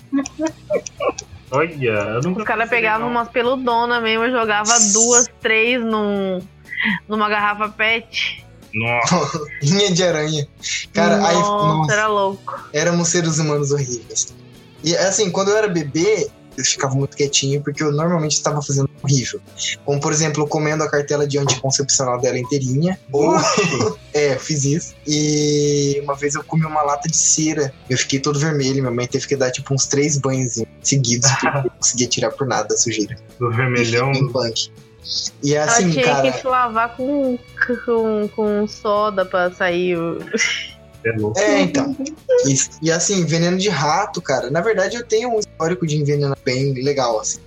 Olha, eu nunca Os caras pegavam não. umas peludonas mesmo, jogava duas, três num, numa garrafa pet. Nossa. *laughs* Linha de aranha. Cara, aí, nossa, nossa, era louco. éramos seres humanos horríveis. E assim, quando eu era bebê, ficava muito quietinho, porque eu normalmente estava fazendo horrível. Como, por exemplo, comendo a cartela de anticoncepcional dela inteirinha. Ou. *laughs* é, eu fiz isso. E uma vez eu comi uma lata de cera. Eu fiquei todo vermelho. Minha mãe teve que dar, tipo, uns três banhos seguidos, porque eu não *laughs* conseguia tirar por nada a sujeira. Do vermelhão. Em punk. E Ela assim, tinha cara. que se lavar com, com, com soda pra sair. o- É louco. É, então. E, e, assim, veneno de rato, cara. Na verdade, eu tenho um histórico de envenenamento bem legal, assim.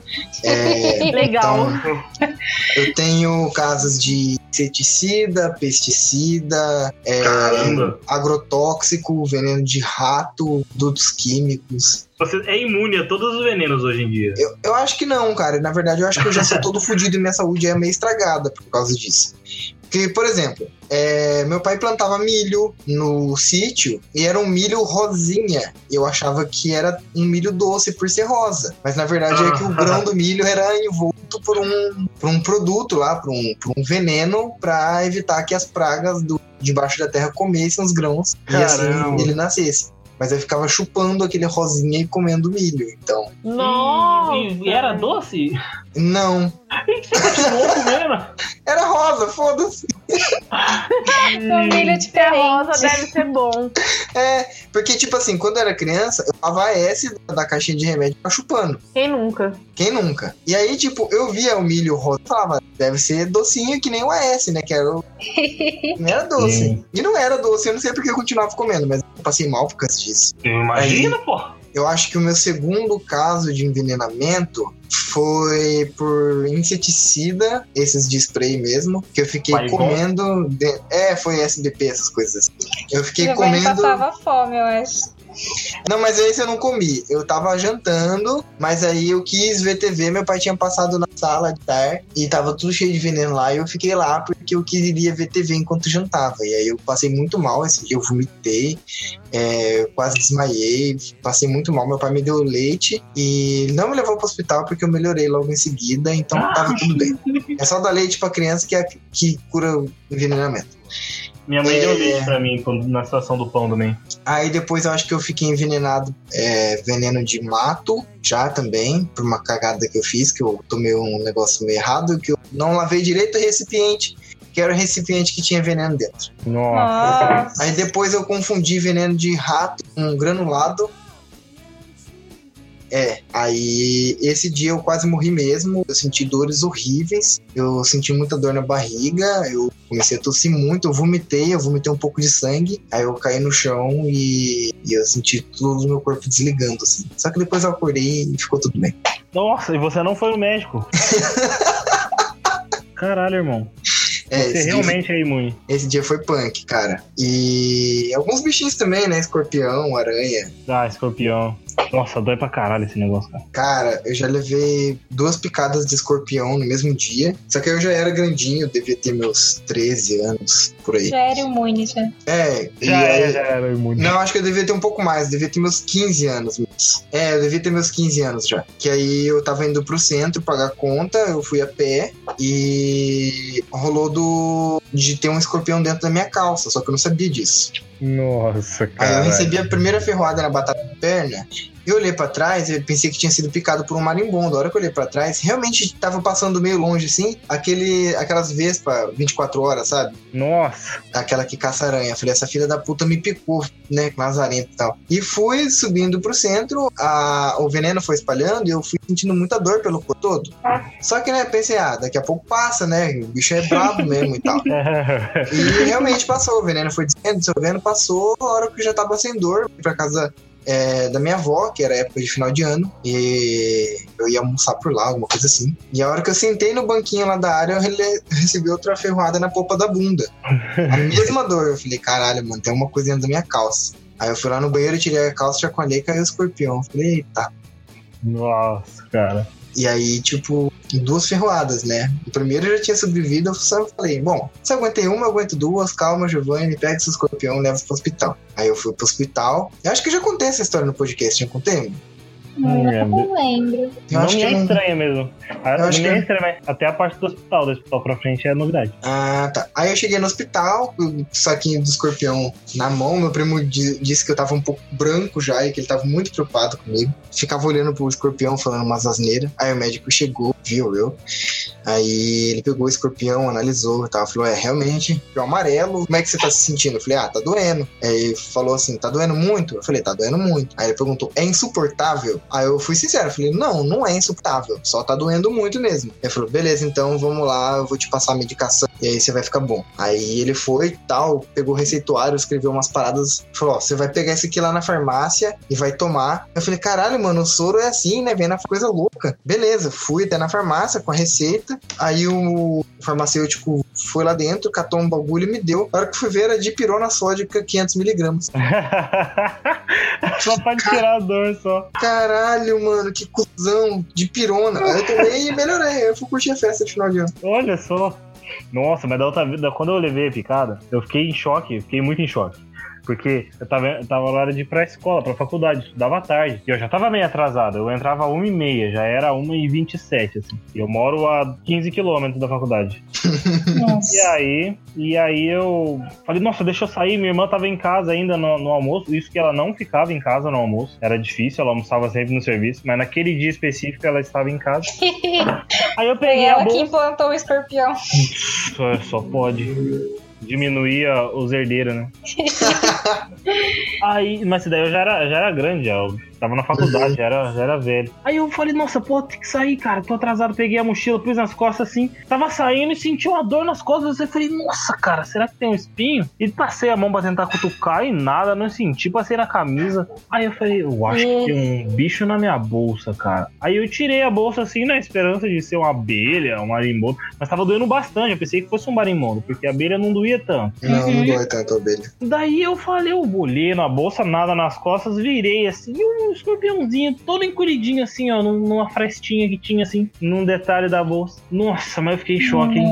É, *laughs* Legal. então, eu tenho casos de inseticida, pesticida, é, Caramba. agrotóxico, veneno de rato, produtos químicos. Você é imune a todos os venenos hoje em dia. Eu, eu acho que não, cara. Na verdade, eu acho que eu já sou todo *laughs* fudido e minha saúde é meio estragada por causa disso. Porque, por exemplo, é, meu pai plantava milho no sítio e era um milho rosinha. Eu achava que era um milho doce por ser rosa. Mas na verdade é que o grão do milho era envolto por um, por um produto lá, por um, por um veneno, para evitar que as pragas do, debaixo da terra comessem os grãos e Caramba. assim ele nascesse. Mas eu ficava chupando aquele rosinha e comendo milho. Então, Nossa! E, e era doce? Não. E você continuou comendo? *laughs* Era rosa, foda-se. Um milho Ter rosa deve ser bom. É, porque, tipo assim, quando eu era criança, eu tava a S da caixinha de remédio pra chupando. Quem nunca? Quem nunca? E aí, tipo, eu via o milho rosa e falava, deve ser docinho que nem o AS, né? Que era o... *laughs* Não era doce. Sim. E não era doce, eu não sei porque eu continuava comendo, mas eu passei mal por causa disso. Imagina, pô. Eu acho que o meu segundo caso de envenenamento foi por inseticida, esses de spray mesmo, que eu fiquei Vai, comendo. de- É, foi SBP, essas coisas assim. Eu fiquei Giovanni comendo. passava fome, eu acho. Não, mas esse eu não comi. Eu tava jantando, mas aí eu quis ver TV. Meu pai tinha passado na sala de estar e tava tudo cheio de veneno lá. E eu fiquei lá porque eu queria ver TV enquanto jantava. E aí eu passei muito mal esse dia. Eu vomitei, é, eu quase desmaiei, passei muito mal. Meu pai me deu leite e não me levou pro hospital porque eu melhorei logo em seguida. Então tava tudo bem. *laughs* É só dar leite pra criança que, é, que cura o envenenamento. Minha mãe É. deu leite pra mim na situação do pão também. Aí depois eu acho que eu fiquei envenenado é, veneno de mato, já também, por uma cagada que eu fiz, que eu tomei um negócio meio errado, que eu não lavei direito o recipiente, que era o recipiente que tinha veneno dentro. Nossa. Nossa. Aí depois eu confundi veneno de rato com granulado. É, aí esse dia eu quase morri mesmo. Eu senti dores horríveis. Eu senti muita dor na barriga. Eu comecei a tossir muito. Eu vomitei. Eu vomitei um pouco de sangue. Aí eu caí no chão e, e eu senti todo o meu corpo desligando, assim. Só que depois eu acordei e ficou tudo bem. Nossa, e você não foi no médico. *laughs* Caralho, irmão. É, Você esse dia, realmente é imune. esse dia foi punk, cara. E alguns bichinhos também, né? Escorpião, aranha. Ah, escorpião. Nossa, dói pra caralho esse negócio, cara. Cara, eu já levei duas picadas de escorpião no mesmo dia. Só que eu já era grandinho, devia ter meus 13 anos por aí. Já era imune, já. É, e Já, aí- é, já era imune. Não, acho que eu devia ter um pouco mais, devia ter meus 15 anos. mesmo. É, eu devia ter meus 15 anos já. Que aí eu tava indo pro centro pagar conta, eu fui a pé e rolou do de ter um escorpião dentro da minha calça, só que eu não sabia disso. Nossa, Aí eu cara. recebi a primeira ferroada na batata perna. Eu olhei pra trás e pensei que tinha sido picado por um marimbondo. A hora que eu olhei pra trás, realmente tava passando meio longe assim, aquele, aquelas vespas 24 horas, sabe? Nossa. Aquela que caça aranha. Falei, essa filha da puta me picou, né? Lazarento e tal. E fui subindo pro centro, a, o veneno foi espalhando e eu fui sentindo muita dor pelo corpo todo. Só que, né, pensei, ah, daqui a pouco passa, né? O bicho é brabo mesmo e tal. *laughs* E realmente passou, o veneno foi descendo, descendo, passou, a hora que eu já tava sem dor, fui pra casa é, da minha avó, que era época de final de ano, e eu ia almoçar por lá, alguma coisa assim. E a hora que eu sentei no banquinho lá da área, eu rele- recebi outra ferroada na polpa da bunda. A *laughs* mesma dor, eu falei, caralho, mano, tem uma coisa dentro da minha calça. Aí eu fui lá no banheiro, tirei a calça, chacoalhei e caiu o escorpião. Eu falei, eita. Nossa, cara. E aí, tipo, duas ferroadas, né? O primeiro já tinha sobrevivido, eu só falei, bom, se eu aguentei uma, eu aguento duas, calma, Giovanni, pega esse escorpião e leva pro hospital. Aí eu fui pro hospital. Eu acho que já contei essa história no podcast, já contei? Hum, é, Eu não lembro. Eu não me é não- estranha mesmo. Eu Não acho me que- é estranha, mas até a parte do hospital. Do hospital pra frente é novidade. Ah, tá. Aí eu cheguei no hospital, o saquinho do escorpião na mão. Meu primo di- disse que eu tava um pouco branco já e que ele tava muito preocupado comigo. Ficava olhando pro escorpião, falando umas asneiras. Aí o médico chegou, viu eu. Aí ele pegou o escorpião, analisou e tal. Falou: É, realmente, escorpião amarelo. Como é que você tá se sentindo? Eu falei: Ah, tá doendo. Aí ele falou assim: Tá doendo muito? Eu falei: Tá doendo muito. Aí ele perguntou: É insuportável? Aí eu fui sincero. Falei: Não, não é insuportável. Só tá doendo muito mesmo. Ele falou: Beleza, então vamos lá, eu vou te passar a medicação e aí você vai ficar bom. Aí ele foi e tal, pegou o receituário, escreveu umas paradas, falou: Ó, você vai pegar esse aqui lá na farmácia e vai tomar. Eu falei: Caralho, mano, o soro é assim, né? Vem na coisa louca. Beleza, fui até na farmácia com a receita. Aí o farmacêutico foi lá dentro, catou um bagulho e me deu. A hora que fui ver era de pirona sódica 500mg. *laughs* só pode tirar a dor só. Caralho, mano, que cuzão de pirona. Aí eu e melhorei. Eu fui curtir a festa de final de ano. Olha só. Nossa, mas da outra vida, quando eu levei a picada, eu fiquei em choque, fiquei muito em choque. Porque eu tava, eu tava na hora de ir pra escola, pra faculdade, estudava tarde. E eu já tava meio atrasado. Eu entrava às 1h30, já era 1h27, assim. E eu moro a 15 quilômetros da faculdade. *laughs* Nossa. E aí, e aí eu falei, nossa, deixa eu sair. Minha irmã tava em casa ainda no, no almoço. Isso que ela não ficava em casa no almoço. Era difícil, ela almoçava sempre no serviço. Mas naquele dia específico ela estava em casa. *laughs* Aí eu Foi peguei a ela que bolsa. implantou o escorpião. Só, só pode. Diminuir a- os herdeiros, né? *laughs* Aí, mas daí eu já era, já era grande, já. Eu tava na faculdade, já era, já era velho. Aí eu falei, nossa, pô, tem que sair, cara. Tô atrasado, peguei a mochila, pus nas costas assim. Tava saindo e senti uma dor nas costas. Eu falei, nossa, cara, será que tem um espinho? E passei a mão pra tentar cutucar e nada, não senti, passei na camisa. Aí eu falei, eu acho que tem um bicho na minha bolsa, cara. Aí eu tirei a bolsa assim, na esperança de ser uma abelha, um marimbondo. Mas tava doendo bastante, eu pensei que fosse um marimbondo, porque a abelha não doía tanto. Não, não dói tanto a ovelha. Daí eu falei, eu olhei na bolsa, nada nas costas, virei assim, e um escorpiãozinho todo encolhidinho assim, ó, num- numa frestinha que tinha assim, num detalhe da bolsa. Nossa, mas eu fiquei em choque, hein?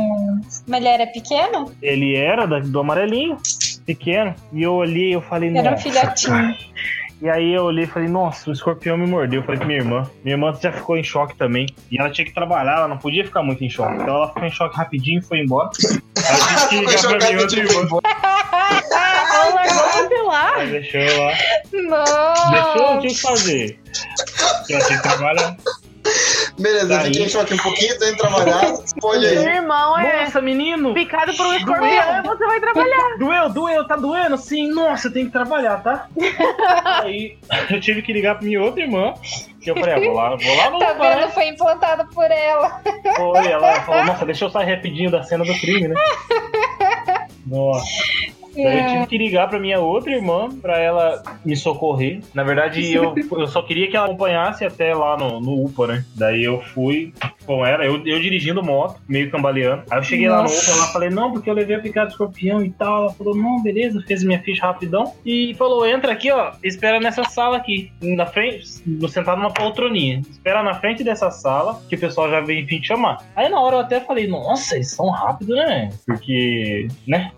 Mas ele era pequeno? Ele era do amarelinho, pequeno, e eu olhei e eu falei, Era um filhotinho. *laughs* E aí eu olhei e falei, nossa, o escorpião me mordeu. Eu falei pra minha irmã. Minha irmã já ficou em choque também. E ela tinha que trabalhar, ela não podia ficar muito em choque. Então ela ficou em choque rapidinho e foi embora. Ela tive que ligar pra minha outra irmã. Ela largou você lá. Ela deixou eu lá. Nossa. Deixou eu tinha que fazer. Eu tinha que trabalhar. Beleza, eu Daí- fiquei em choque um pouquinho, tô indo trabalhar. Seu aí. irmão é Nossa, menino! picado por um escorpião e você vai trabalhar. Doeu, doeu, tá doendo? Sim, nossa, tenho que trabalhar, tá? *laughs* Aí eu tive que ligar pra minha outra irmã. Que eu falei, ah, vou lá, vou lá no Tá lugar, vendo? Foi implantado por ela. Foi, ela falou, *laughs* nossa, deixa eu sair rapidinho da cena do crime, né? *laughs* Nossa. Daí eu É. tive que ligar pra minha outra irmã pra ela me socorrer. Na verdade, eu, *laughs* eu só queria que ela acompanhasse até lá no, no UPA, né? Daí eu fui com ela, eu, eu dirigindo moto, meio cambaleando. Aí eu cheguei lá no Nossa. UPA, ela falei, não, porque eu levei a picada de escorpião e tal. Ela falou, não, beleza, fez minha ficha rapidão. E falou, entra aqui, ó, espera nessa sala aqui, na frente, sentado numa poltroninha. Espera na frente dessa sala, que o pessoal já vem vir te chamar. Aí na hora eu até falei, nossa, eles são rápidos, né? Porque, né?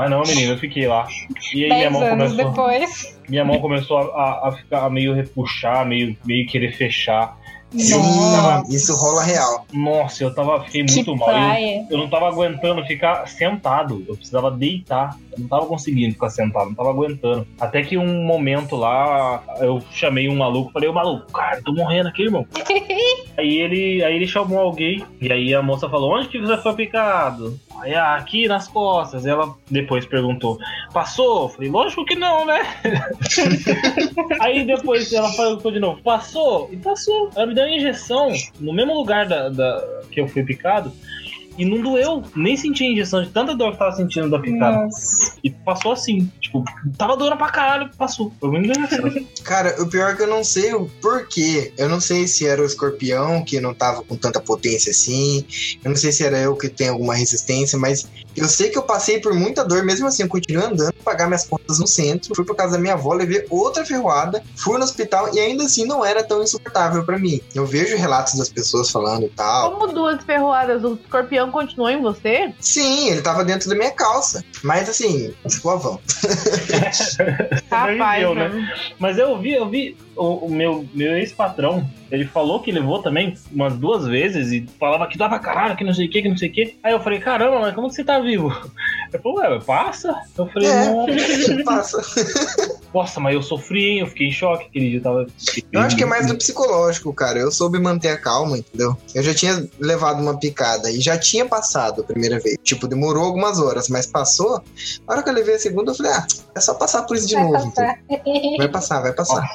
Mas não, menino, eu fiquei lá. E aí minha mão anos começou, depois. minha mão começou a, a- a ficar a meio repuxar, meio, meio querer fechar. Sim, Nossa. isso rola real. Nossa, eu tava, fiquei Que muito mal. Eu, eu não tava aguentando ficar sentado. Eu precisava deitar. Eu não tava conseguindo ficar sentado, não tava aguentando. Até que um momento lá, eu chamei um maluco, falei, ô maluco, cara, tô morrendo aqui, irmão. *laughs* aí ele, aí ele chamou alguém, e aí a moça falou, onde que você foi picado? Aí, ah, aqui nas costas. Ela depois perguntou, passou? Eu falei, lógico que não, né? *laughs* aí depois ela perguntou de novo, passou? E passou. Ela me deu uma injeção no mesmo lugar da, da- que eu fui picado. E não doeu, nem senti a injeção de tanta dor que tava sentindo da picada. Nossa. E passou assim, tipo, tava doendo pra caralho, passou. Foi muito engraçado. Cara, o pior é que eu não sei o porquê. Eu não sei se era o escorpião que não tava com tanta potência assim. Eu não sei se era eu que tenho alguma resistência, mas eu sei que eu passei por muita dor. Mesmo assim, eu continuei andando, pagar minhas contas no centro. Fui por casa da minha avó, levei outra ferroada, fui no hospital e ainda assim não era tão insuportável pra mim. Eu vejo relatos das pessoas falando e tal. Como duas ferroadas, o escorpião continuou em você? Sim, ele tava dentro da minha calça. Mas assim, suavão. *laughs* Rapaz, Sobreviveu, né? né? Mas eu vi, eu vi o, o meu, meu ex-patrão, ele falou que levou também umas duas vezes e falava que dava caralho, que não sei o que, que não sei o que. Aí eu falei, caramba, mas como que você tá vivo? *laughs* Ele falou, ué, passa? Eu falei, É. "Não." *laughs* Passa. *laughs* nossa, mas eu sofri, hein? Eu fiquei em choque aquele dia. Eu, tava... Eu acho que é mais do psicológico, cara. Eu soube manter a calma, entendeu? Eu já tinha levado uma picada e já tinha passado a primeira vez. Tipo, demorou algumas horas, mas passou. A hora que eu levei a segunda, eu falei, ah, é só passar por isso de Vai novo. passar. Vai passar, vai passar.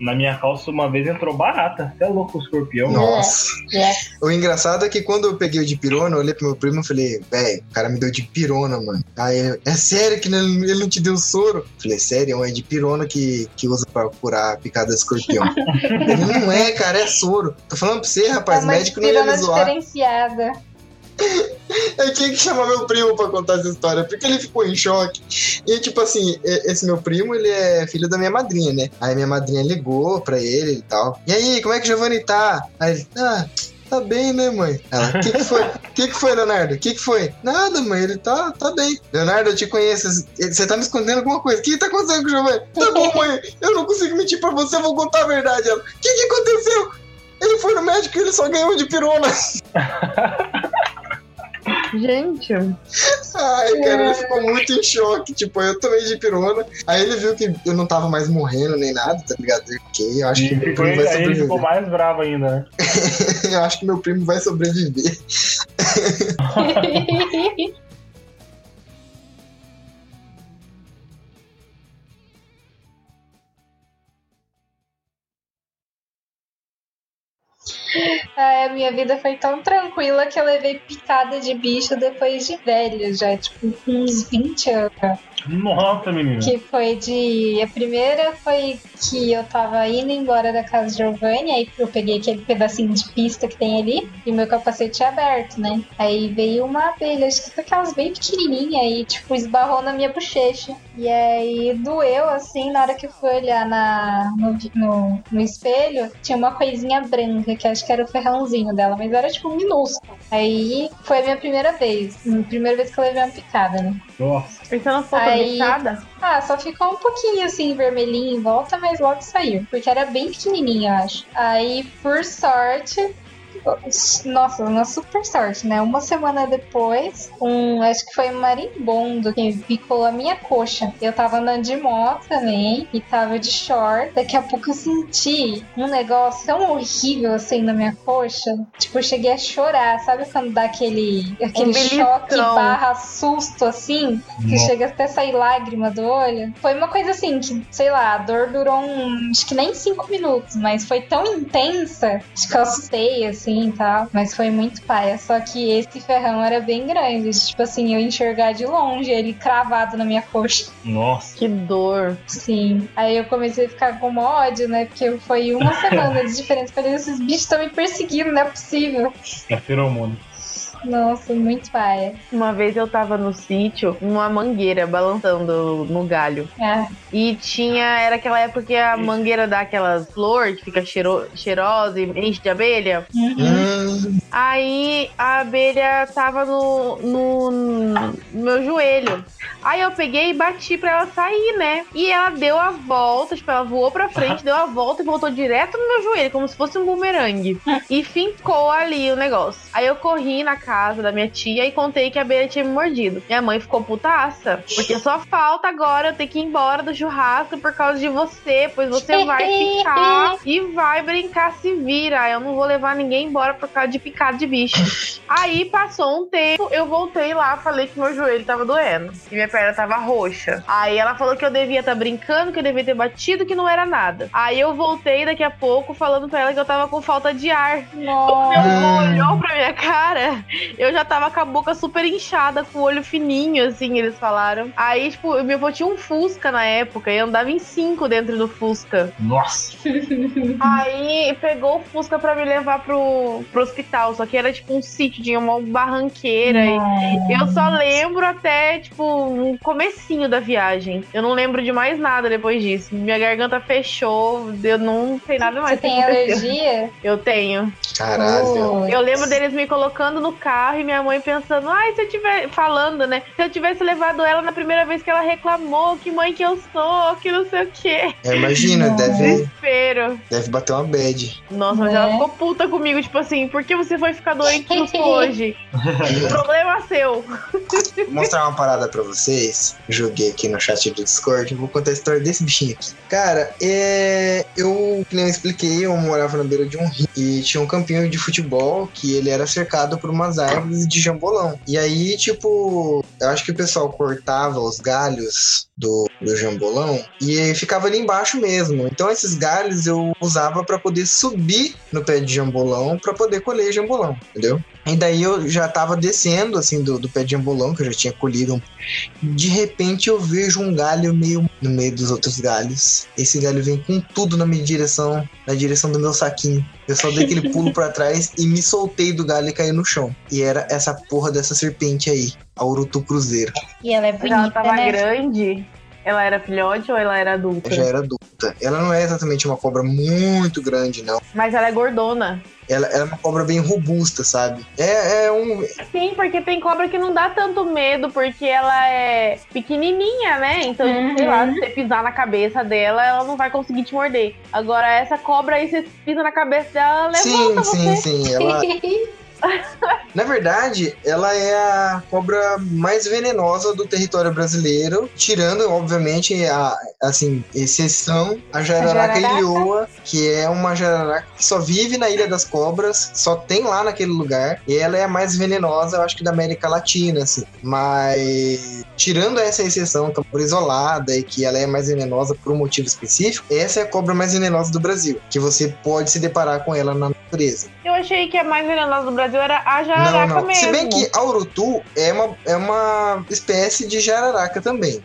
Na minha calça uma vez entrou barata. Até louco o escorpião. Nossa. É. O engraçado é que quando eu peguei o de pirona, eu olhei pro meu primo e falei, velho, o cara me deu de pirona, mano. Aí, é sério que ele ele não te deu soro? Eu falei, sério, é de pirona que, que usa pra curar a picada de escorpião. *laughs* ele não é, cara, é soro. Tô falando pra você, rapaz, É médico não ia me zoar. diferenciada. *laughs* Eu tinha que chamar meu primo pra contar essa história, porque ele ficou em choque. E, tipo assim, esse meu primo, ele é filho da minha madrinha, né? Aí minha madrinha ligou pra ele e tal. E aí, como é que Giovanni tá? Aí ele, ah, Tá bem, né, mãe? Ela, o que, que foi? O que, que foi, Leonardo? O que, que foi? Nada, mãe, ele tá, tá bem. Leonardo, eu te conheço. Você tá me escondendo alguma coisa. O que tá acontecendo com o Giovanni? Tá bom, mãe, eu não consigo mentir pra você, eu vou contar a verdade. Ela, o que, que aconteceu? Ele foi no médico e ele só ganhou de pirona. *laughs* Gente, Ai, cara, ele ficou muito em choque. Tipo, eu tomei de pirona. Aí ele viu que eu não tava mais morrendo nem nada, tá ligado? Ok, eu acho E que meu primo vai aí ele ficou sobreviver. mais bravo ainda, né? *laughs* eu acho que meu primo vai sobreviver. *laughs* *laughs* Ai, a minha vida foi tão tranquila que eu levei picada de bicho depois de velho, já, tipo, uns 20 anos. Nossa, menina. Que foi de. A primeira foi que eu tava indo embora da casa de Giovanni, aí eu peguei aquele pedacinho de pista que tem ali e meu capacete é aberto, né? Aí veio uma abelha, acho que foi aquelas bem pequenininhas e, tipo, esbarrou na minha bochecha. E aí doeu, assim, na hora que eu fui olhar na, no, no, no espelho, tinha uma coisinha branca, que acho que era o ferrãozinho dela, mas era, tipo, minúsculo. Aí foi a minha primeira vez, a primeira vez que eu levei uma picada, né? Nossa. e você não ficou Aí- picada? Ah, só ficou um pouquinho assim, vermelhinho em volta, mas logo saiu. Porque era bem pequenininho, eu acho. Aí, por sorte. Nossa, uma super sorte, né? Uma semana depois, um, acho que foi um marimbondo que picou a minha coxa. Eu tava andando de moto também e tava de short. Daqui a pouco eu senti um negócio tão horrível assim na minha coxa. Tipo, eu cheguei a chorar. Sabe quando dá aquele, aquele choque barra susto assim? que Nossa. chega até sair lágrima do olho. Foi uma coisa assim que, sei lá, a dor durou um, acho que nem cinco minutos, mas foi tão intensa, acho que eu assustei assim e tal, mas foi muito paia. Só que esse ferrão era bem grande, tipo assim, eu enxergar de longe ele cravado na minha coxa. Nossa. Que dor. Sim. Aí eu comecei a ficar com ódio, né? Porque foi uma semana de diferença. Falei, esses bichos estão me perseguindo, não é possível. É feromônio. Nossa, muito paia. Uma vez eu tava no sítio, numa mangueira balançando no galho. Ah, E tinha. Era aquela época que a mangueira dá aquelas flor que fica cheiro, cheirosa e enche de abelha. uhum. Hum, Aí a abelha tava no, no, no meu joelho. Aí eu peguei e bati pra ela sair, né? E ela deu a volta, tipo, ela voou pra frente, deu a volta e voltou direto no meu joelho, como se fosse um bumerangue. *laughs* E fincou ali o negócio. Aí eu corri na casa da minha tia e contei que a abelha tinha me mordido. Minha mãe ficou putaça, porque só falta agora eu ter que ir embora do churrasco por causa de você, pois você vai ficar e vai brincar se vira. Eu não vou levar ninguém embora por causa de picada de bicho. Aí passou um tempo, eu voltei lá, falei que meu joelho tava doendo e minha perna tava roxa. Aí ela falou que eu devia estar brincando, que eu devia ter batido, que não era nada. Aí eu voltei daqui a pouco falando pra ela que eu tava com falta de ar. Meu Nossa. avô olhou pra minha cara, eu já tava com a boca super inchada, com o olho fininho, assim, eles falaram. Aí, tipo, meu avô tinha um Fusca na época e andava em cinco dentro do Fusca. Nossa. *laughs* Aí pegou o Fusca pra me levar pro, pro hospital, só que era tipo um sítio, tinha uma barranqueira. E eu só lembro até, tipo, um comecinho da viagem. Eu não lembro de mais nada depois disso. Minha garganta fechou, eu não sei nada mais. Você tem aconteceu. alergia? Eu tenho. caralho. Eu lembro deles me colocando no carro e minha mãe pensando, ai, se eu tiver. Falando, né? Se eu tivesse levado ela na primeira vez que ela reclamou, que mãe que eu sou, que não sei o quê. É, imagina, deve, Desespero. deve bater uma bad. Nossa, mas Né? ela ficou puta comigo, tipo assim, por que você foi ficar doente *laughs* hoje? Problema seu. Vou mostrar uma parada pra vocês. Joguei aqui no chat do Discord. Vou contar a história desse bichinho aqui. Cara, é. Eu, que nem eu expliquei, eu morava na beira de um rio e tinha um campinho de futebol que ele era cercado por umas árvores de jambolão. E aí, tipo, eu acho que o pessoal cortava os galhos do, do jambolão e ficava ali embaixo mesmo. Então, esses galhos eu usava pra poder subir no pé de jambolão pra poder colher jambolão, entendeu? E daí eu já tava descendo, assim, do, do pé de jambolão, que eu já tinha colhido um de repente eu vejo um galho meio no meio dos outros galhos. Esse galho vem com tudo na minha direção, na direção do meu saquinho. Eu só dei aquele pulo pra trás e me soltei do galho e caí no chão. E era essa porra dessa serpente aí, a Urutu Cruzeiro. E ela é Mas ela bonita, tava né? grande. Ela era filhote ou ela era adulta? Já era adulta. Ela não é exatamente uma cobra muito grande, não. Mas ela é gordona. Ela, ela é uma cobra bem robusta, sabe? É, é um. Sim, porque tem cobra que não dá tanto medo, porque ela é pequenininha, né? Então, Uhum. sei lá, se você pisar na cabeça dela, ela não vai conseguir te morder. Agora, essa cobra aí, você pisa na cabeça dela, ela Sim, levanta sim, você. sim. Ela, *laughs* *laughs* na verdade, ela é a cobra mais venenosa do território brasileiro, tirando, obviamente, a assim, exceção a jararaca jararaca. ilhoa, que é uma jararaca que só vive na Ilha das Cobras, só tem lá naquele lugar, e ela é a mais venenosa, eu acho que da América Latina, assim. Mas tirando essa exceção, que é uma cobra isolada e que ela é mais venenosa por um motivo específico, essa é a cobra mais venenosa do Brasil, que você pode se deparar com ela na natureza. Eu achei que a mais venenosa do Brasil era a Não, jararaca não. mesmo. Se bem que a urutu é uma, é uma espécie de jararaca também.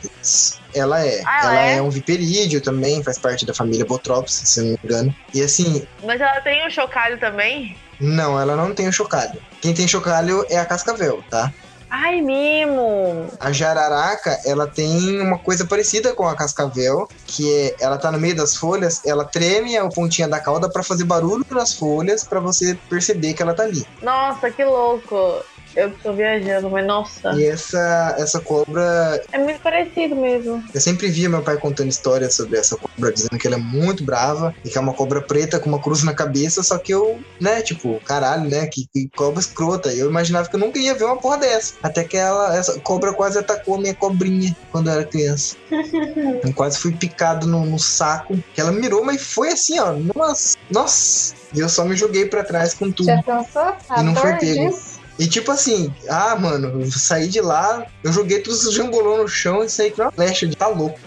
Ela é. Ah, ela é? é? um viperídeo também, faz parte da família Botrops, se não me engano. E assim, Mas ela tem o chocalho também? não, ela não tem o chocalho. Quem tem chocalho é a cascavel, tá? Ai, Mimo! A jararaca, ela tem uma coisa parecida com a cascavel, que é, ela tá no meio das folhas, ela treme a pontinha da cauda pra fazer barulho nas folhas, pra você perceber que ela tá ali. Nossa, que louco! Eu tô viajando, mas nossa. E essa, essa cobra É muito parecido mesmo. Eu sempre via meu pai contando histórias sobre essa cobra, dizendo que ela é muito brava e que é uma cobra preta com uma cruz na cabeça, só que eu, né, tipo, caralho, né, que, que cobra escrota. Eu imaginava que eu nunca ia ver uma porra dessa. Até que ela, essa cobra quase atacou a minha cobrinha quando eu era criança. *laughs* eu quase fui picado no, no saco. Que ela mirou, mas foi assim, ó, nossa, nossa. E eu só me joguei pra trás com tudo. Já pensou? A E não foi pego. disso? E tipo assim, ah, mano, eu saí de lá, eu joguei todos os jambolão no chão e saí com uma flecha de tá louco.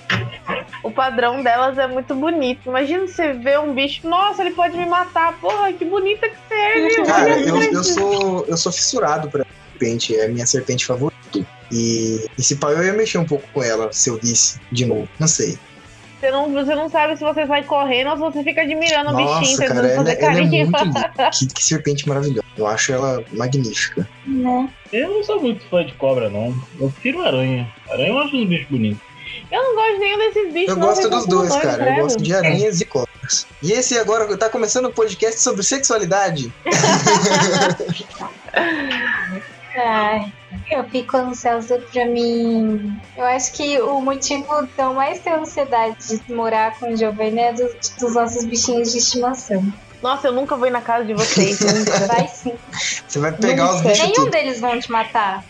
O padrão delas é muito bonito. Imagina você ver um bicho, nossa, ele pode me matar. Porra, que bonita que você é, viu? Cara, eu, eu sou eu sou fissurado por serpente, é a minha serpente favorita. E, e se pá, eu ia mexer um pouco com ela se eu visse de novo. Não sei. Você não, você não sabe se você sai correndo ou se você fica admirando o Nossa, bichinho, cara, tentando ela, fazer ela é carinho. muito *laughs* linda. Que, que serpente maravilhosa. Eu acho ela magnífica. Né? Eu não sou muito fã de cobra, não. Eu prefiro aranha. Aranha eu acho uns bichos bonitos. Eu não gosto de nenhum desses bichos. Eu não, gosto dos dois, doidos, cara. Eu credo. gosto de aranhas e cobras. E esse agora tá começando um podcast sobre sexualidade. *laughs* *laughs* Ai, eu fico ansiosa pra mim. Eu acho que o motivo de eu mais ter ansiedade de morar com o Giovanni é dos, dos nossos bichinhos de estimação. Nossa, eu nunca vou ir na casa de vocês. *laughs* nunca. Vai sim. Você vai pegar os Nunca. bichos Nenhum tudo. deles vão te matar.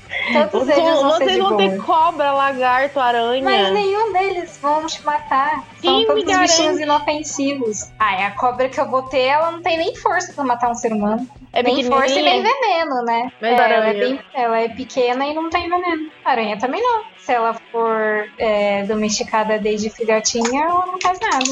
Todos eles vão, ser vocês de vão ter cobra, lagarto, aranha. Mas nenhum deles vão te matar. São Quem me todos garante? bichinhos inofensivos. Ai, a cobra que eu vou ter, ela não tem nem força pra matar um ser humano. É nem força e nem pequenininha. veneno, né? Mas É, ela, é bem- ela é pequena e não tem veneno. Aranha também não. Se ela for é, domesticada desde filhotinha, ela não faz nada.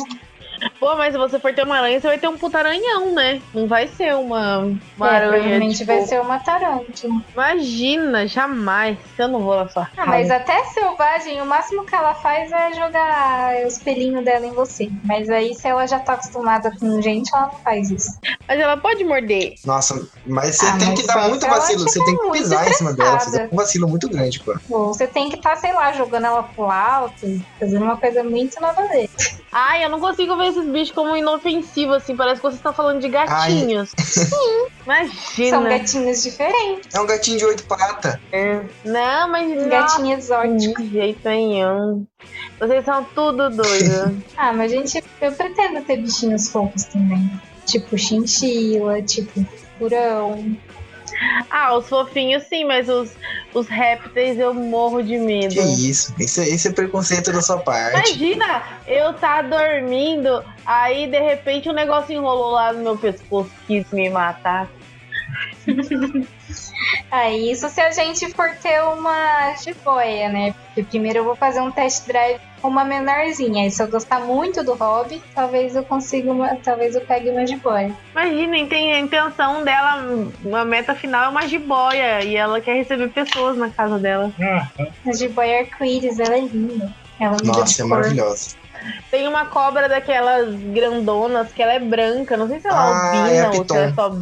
Pô, mas se você for ter uma aranha, você vai ter um putaranhão, né? Não vai ser uma, uma É, aranha. provavelmente tipo, vai ser uma tarântula. Imagina, jamais. Eu não vou na sua Ah, mas até selvagem, o máximo que ela faz é jogar os pelinhos dela em você. Mas aí, se ela já tá acostumada com gente, ela não faz isso. Mas ela pode morder. Nossa, mas você Ah, tem mas que só dar muito vacilo. Você tem que pisar em cima dela, fazer um vacilo muito grande, pô. Você tem que estar, sei lá, jogando ela pro alto, fazendo uma coisa muito nada a ver. Ai, eu não consigo ver esses bichos como inofensivos, assim. Parece que você está falando de gatinhos. *laughs* Sim. Imagina. São gatinhos diferentes. É um gatinho de oito patas. É. Não, mas Um não. gatinho exótico. De jeito nenhum. Vocês são tudo doidos. *laughs* Ah, mas gente, eu pretendo ter bichinhos fofos também. Tipo chinchila, tipo furão. ah, os fofinhos sim, mas os, os répteis eu morro de medo. Que isso? Esse, esse é preconceito da sua parte. Imagina, eu tá dormindo, aí de repente um negócio enrolou lá no meu pescoço, quis me matar. Ah, *laughs* isso se a gente for ter uma jiboia, né? Porque primeiro eu vou fazer um test drive uma menorzinha. E se eu gostar muito do hobby, talvez eu consiga uma. Talvez eu pegue uma jiboia. Imaginem, tem a intenção dela, uma meta final é uma jiboia, e ela quer receber pessoas na casa dela. Ah, A jiboia arco-íris, ela é linda. Ela de Nossa, é cor. maravilhosa. Tem uma cobra daquelas grandonas que ela é branca, não sei se ela Ah, é é albina ou se ela é só.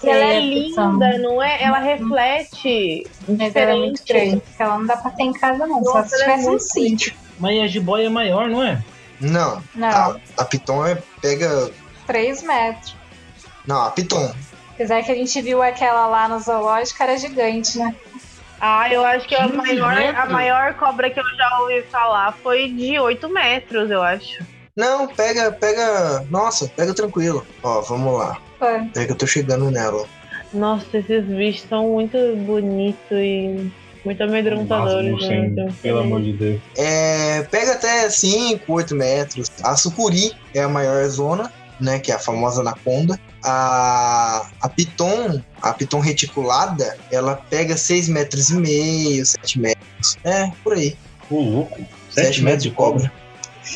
Que ela é Piton. linda, não é? Ela reflete Mas ela é muito diferente. grande. Ela não dá pra ter em casa, não. Só Nossa, se ela é tivesse um sítio. mas a jiboia é maior, não é? Não, Não, a, a Piton é, pega. 3 metros. Não, a Piton. Apesar que a gente viu aquela lá no zoológico, era gigante, né? Ah, eu acho que a 15 maior, a maior cobra que eu já ouvi falar foi de 8 metros, eu acho. Não, pega, pega. Nossa, pega tranquilo. Ó, vamos lá. Foi. Pega que eu tô chegando nela. Nossa, esses bichos são muito bonitos e muito amedrontadores. Nossa, né? Então, pelo amor de Deus. É, pega até 5, 8 metros. A sucuri é a maior zona, né? Que é a famosa anaconda. A, a piton, a piton reticulada, ela pega 6 metros e meio, 7 metros. É, por aí. Ô, louco. 7 7 metros de cobra.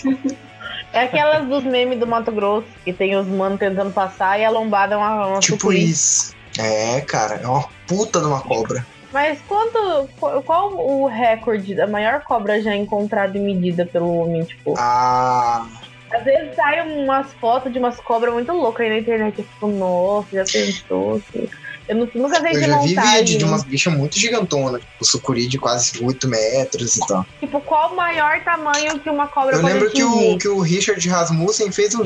*laughs* É aquelas dos memes do Mato Grosso, que tem os manos tentando passar e a lombada é uma, uma Tipo sucuri. isso. É, cara, é uma puta de uma cobra. Mas quanto. Qual, o recorde da maior cobra já encontrada e medida pelo homem? Tipo, A. às vezes saem umas fotos de umas cobras muito loucas aí na internet. Fico, nossa, já pensou? Assim. Eu nu- nunca sei Eu de já vi montagem. vídeo de umas bichas muito gigantonas, tipo sucuri de quase 8 metros e tal. Tipo, qual o maior tamanho que uma cobra Eu pode lembro que o, que o Richard Rasmussen fez um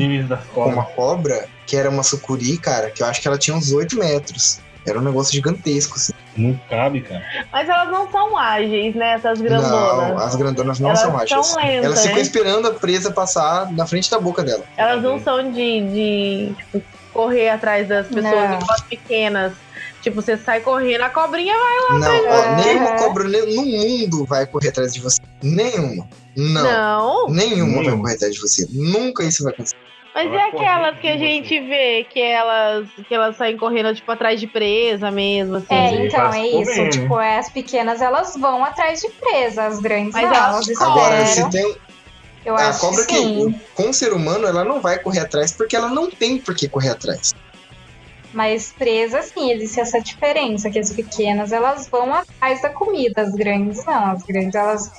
com uma cobra, que era uma sucuri, cara, que eu acho que ela tinha uns 8 metros. Era um negócio gigantesco, assim. Não cabe, cara. Mas elas não são ágeis, né? Essas grandonas. Não, as grandonas não Elas são ágeis. são lentas, Elas ficam né? esperando a presa passar na frente da boca dela. Elas não são de, de tipo, correr atrás das pessoas Não. igual as pequenas. Tipo, você sai correndo, a cobrinha vai. Não, ó, É. nenhuma cobra ne- no mundo vai correr atrás de você. Nenhuma. Não. Não. Nenhuma vai correr atrás de você. Nunca isso vai acontecer. Mas Ela e aquelas que a gente vê que elas, que elas saem correndo, tipo, atrás de presa mesmo, assim? É, então, é isso. Tipo, é, as pequenas elas vão atrás de presa, as grandes Mas não, elas Agora, se tem Eu a acho cobra que que, com o ser humano, ela não vai correr atrás porque ela não tem por que correr atrás. Mas presa, sim, existe essa diferença, que as pequenas elas vão atrás da comida, as grandes não. As grandes, elas.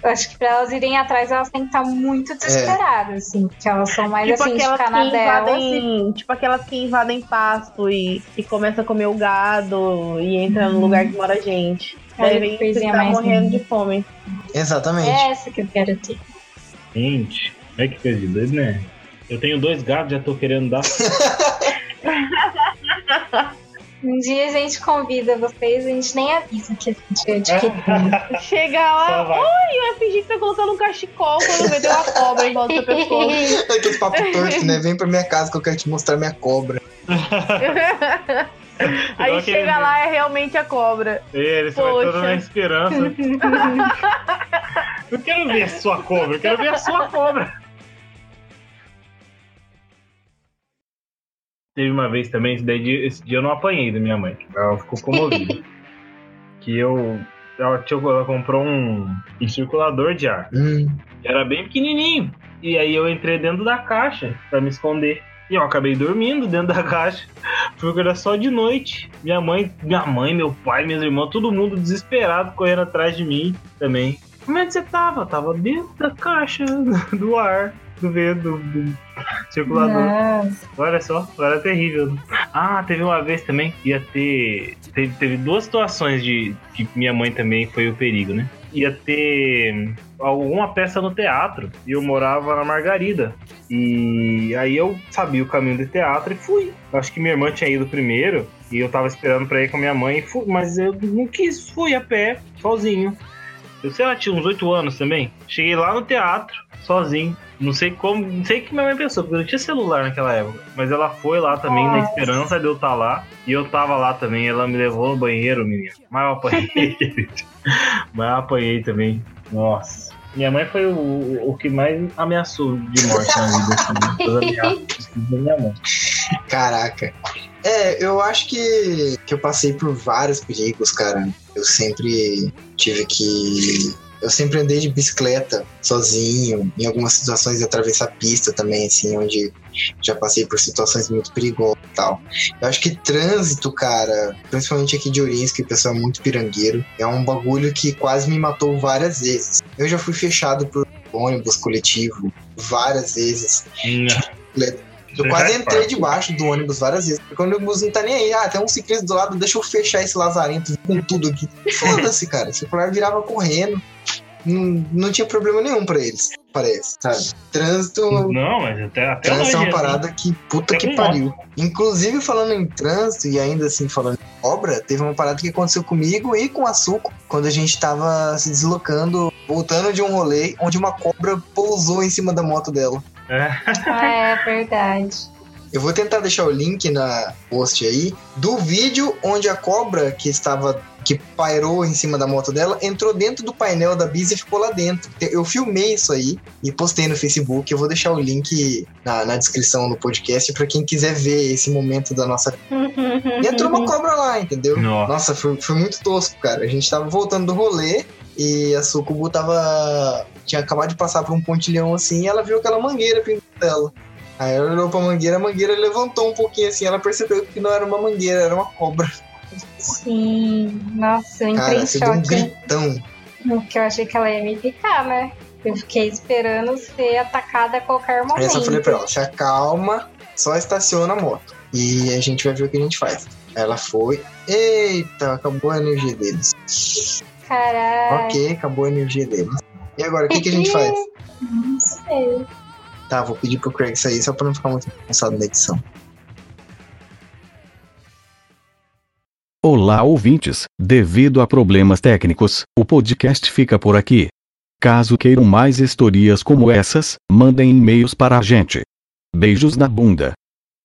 Eu acho que pra elas irem atrás, elas têm que estar muito desesperadas, assim, porque elas são mais Tipo assim, de ficar que na delas. e-. Tipo aquelas que invadem pasto e, e começam a comer o gado e entra no lugar que mora gente. Ai, Daí vem ficar morrendo de fome. Exatamente. É essa que eu quero ter. Gente, olha que coisa de doido, né? Eu tenho dois gatos, já tô querendo dar. *laughs* Um dia a gente convida vocês, a gente nem avisa que a gente é adquirindo. Chega lá, oi, vai fingir que tá colocando um cachecol quando vê uma cobra em volta do pescoço. *laughs* Aquele papo torto, né? Vem pra minha casa que eu quero te mostrar minha cobra. *laughs* Aí aquele- chega lá, é realmente a cobra. Ele, vai toda Poxa. na esperança. *laughs* eu quero ver a sua cobra, eu quero ver a sua cobra. Teve uma vez também, esse, daí, dia- esse dia eu não apanhei da minha mãe. Ela ficou comovida. *laughs* que eu. Ela, ela comprou um, um circulador de ar. Hum, Era bem pequenininho. E aí eu entrei dentro da caixa pra me esconder. E eu acabei dormindo dentro da caixa. *laughs* Porque era só de noite. Minha mãe, minha mãe, meu pai, minhas irmãs, todo mundo desesperado correndo atrás de mim também. Como é que você tava? Tava dentro da caixa *laughs* do ar, do vento, do circulador. Nossa. Olha só, era terrível. Ah, teve uma vez também que ia ter. Teve, teve duas situações de que minha mãe também foi o perigo, né? Ia ter alguma peça no teatro e eu morava na Margarida. E aí eu sabia o caminho do teatro e fui. Acho que minha irmã tinha ido primeiro e eu tava esperando pra ir com a minha mãe fui, mas eu não quis, fui a pé, sozinho. Eu sei lá, tinha uns oito anos também. Cheguei lá no teatro, sozinho. Não sei como, não sei o que minha mãe pensou, porque eu não tinha celular naquela época. Mas ela foi lá também, na Nossa. esperança de eu estar lá. E eu tava lá também, ela me levou no banheiro, menina. Mas eu apanhei. *laughs* Mas eu apanhei também. Nossa. Minha mãe foi o, o que mais ameaçou de morte na vida. Assim, todas as ameaças da minha mãe. caraca. É, eu acho que, que eu passei por vários perigos, cara. Eu sempre tive que. Eu sempre andei de bicicleta sozinho, em algumas situações de atravessar pista também, assim, onde já passei por situações muito perigosas e tal. Eu acho que trânsito, cara, principalmente aqui de Ourinhos, que o pessoal é muito pirangueiro, é um bagulho que quase me matou várias vezes. Eu já fui fechado por ônibus coletivo várias vezes. Eu Você quase já entrei debaixo do ônibus várias vezes. Porque o ônibus não tá nem aí. Ah, tem um ciclista do lado, deixa eu fechar esse lazarento com tudo aqui. Foda-se, cara. O circular virava correndo. não, não tinha problema nenhum pra eles, parece, sabe? Trânsito. Não, mas até, até Trânsito é uma parada que puta Até que pariu. Inclusive, falando em trânsito e ainda assim falando em obra, teve uma parada que aconteceu comigo e com a Suco quando a gente tava se deslocando, voltando de um rolê onde uma cobra pousou em cima da moto dela. É. *laughs* Ah, é verdade. Eu vou tentar deixar o link na post aí do vídeo onde a cobra que estava que pairou em cima da moto dela entrou dentro do painel da Bis e ficou lá dentro. Eu filmei isso aí e postei no Facebook. Eu vou deixar o link na, na descrição do podcast para quem quiser ver esse momento da nossa. *laughs* E entrou uma cobra lá, entendeu? Nossa. Nossa, foi, foi muito tosco, cara. A gente tava voltando do rolê e a Sucubu tava. Tinha acabado de passar por um pontilhão assim e ela viu aquela mangueira pendurada dela. Aí ela olhou pra mangueira, a mangueira levantou um pouquinho assim, ela percebeu que não era uma mangueira, era uma cobra. Sim. Nossa, eu entrei Cara, em um choque. hein? gritão. Porque eu achei que ela ia me picar, né? Eu fiquei esperando ser atacada a qualquer Aí momento. eu só falei pra ela, se acalma, só estaciona a moto. E a gente vai ver o que a gente faz. Aí ela foi. Eita, acabou a energia deles. Caralho. Ok, acabou a energia deles. E agora, o que, que a gente faz? Não sei. Tá, vou pedir pro Craig sair só pra não ficar muito cansado na edição. Olá, ouvintes. Devido a problemas técnicos, o podcast fica por aqui. Caso queiram mais histórias como essas, mandem e-mails para a gente. Beijos na bunda.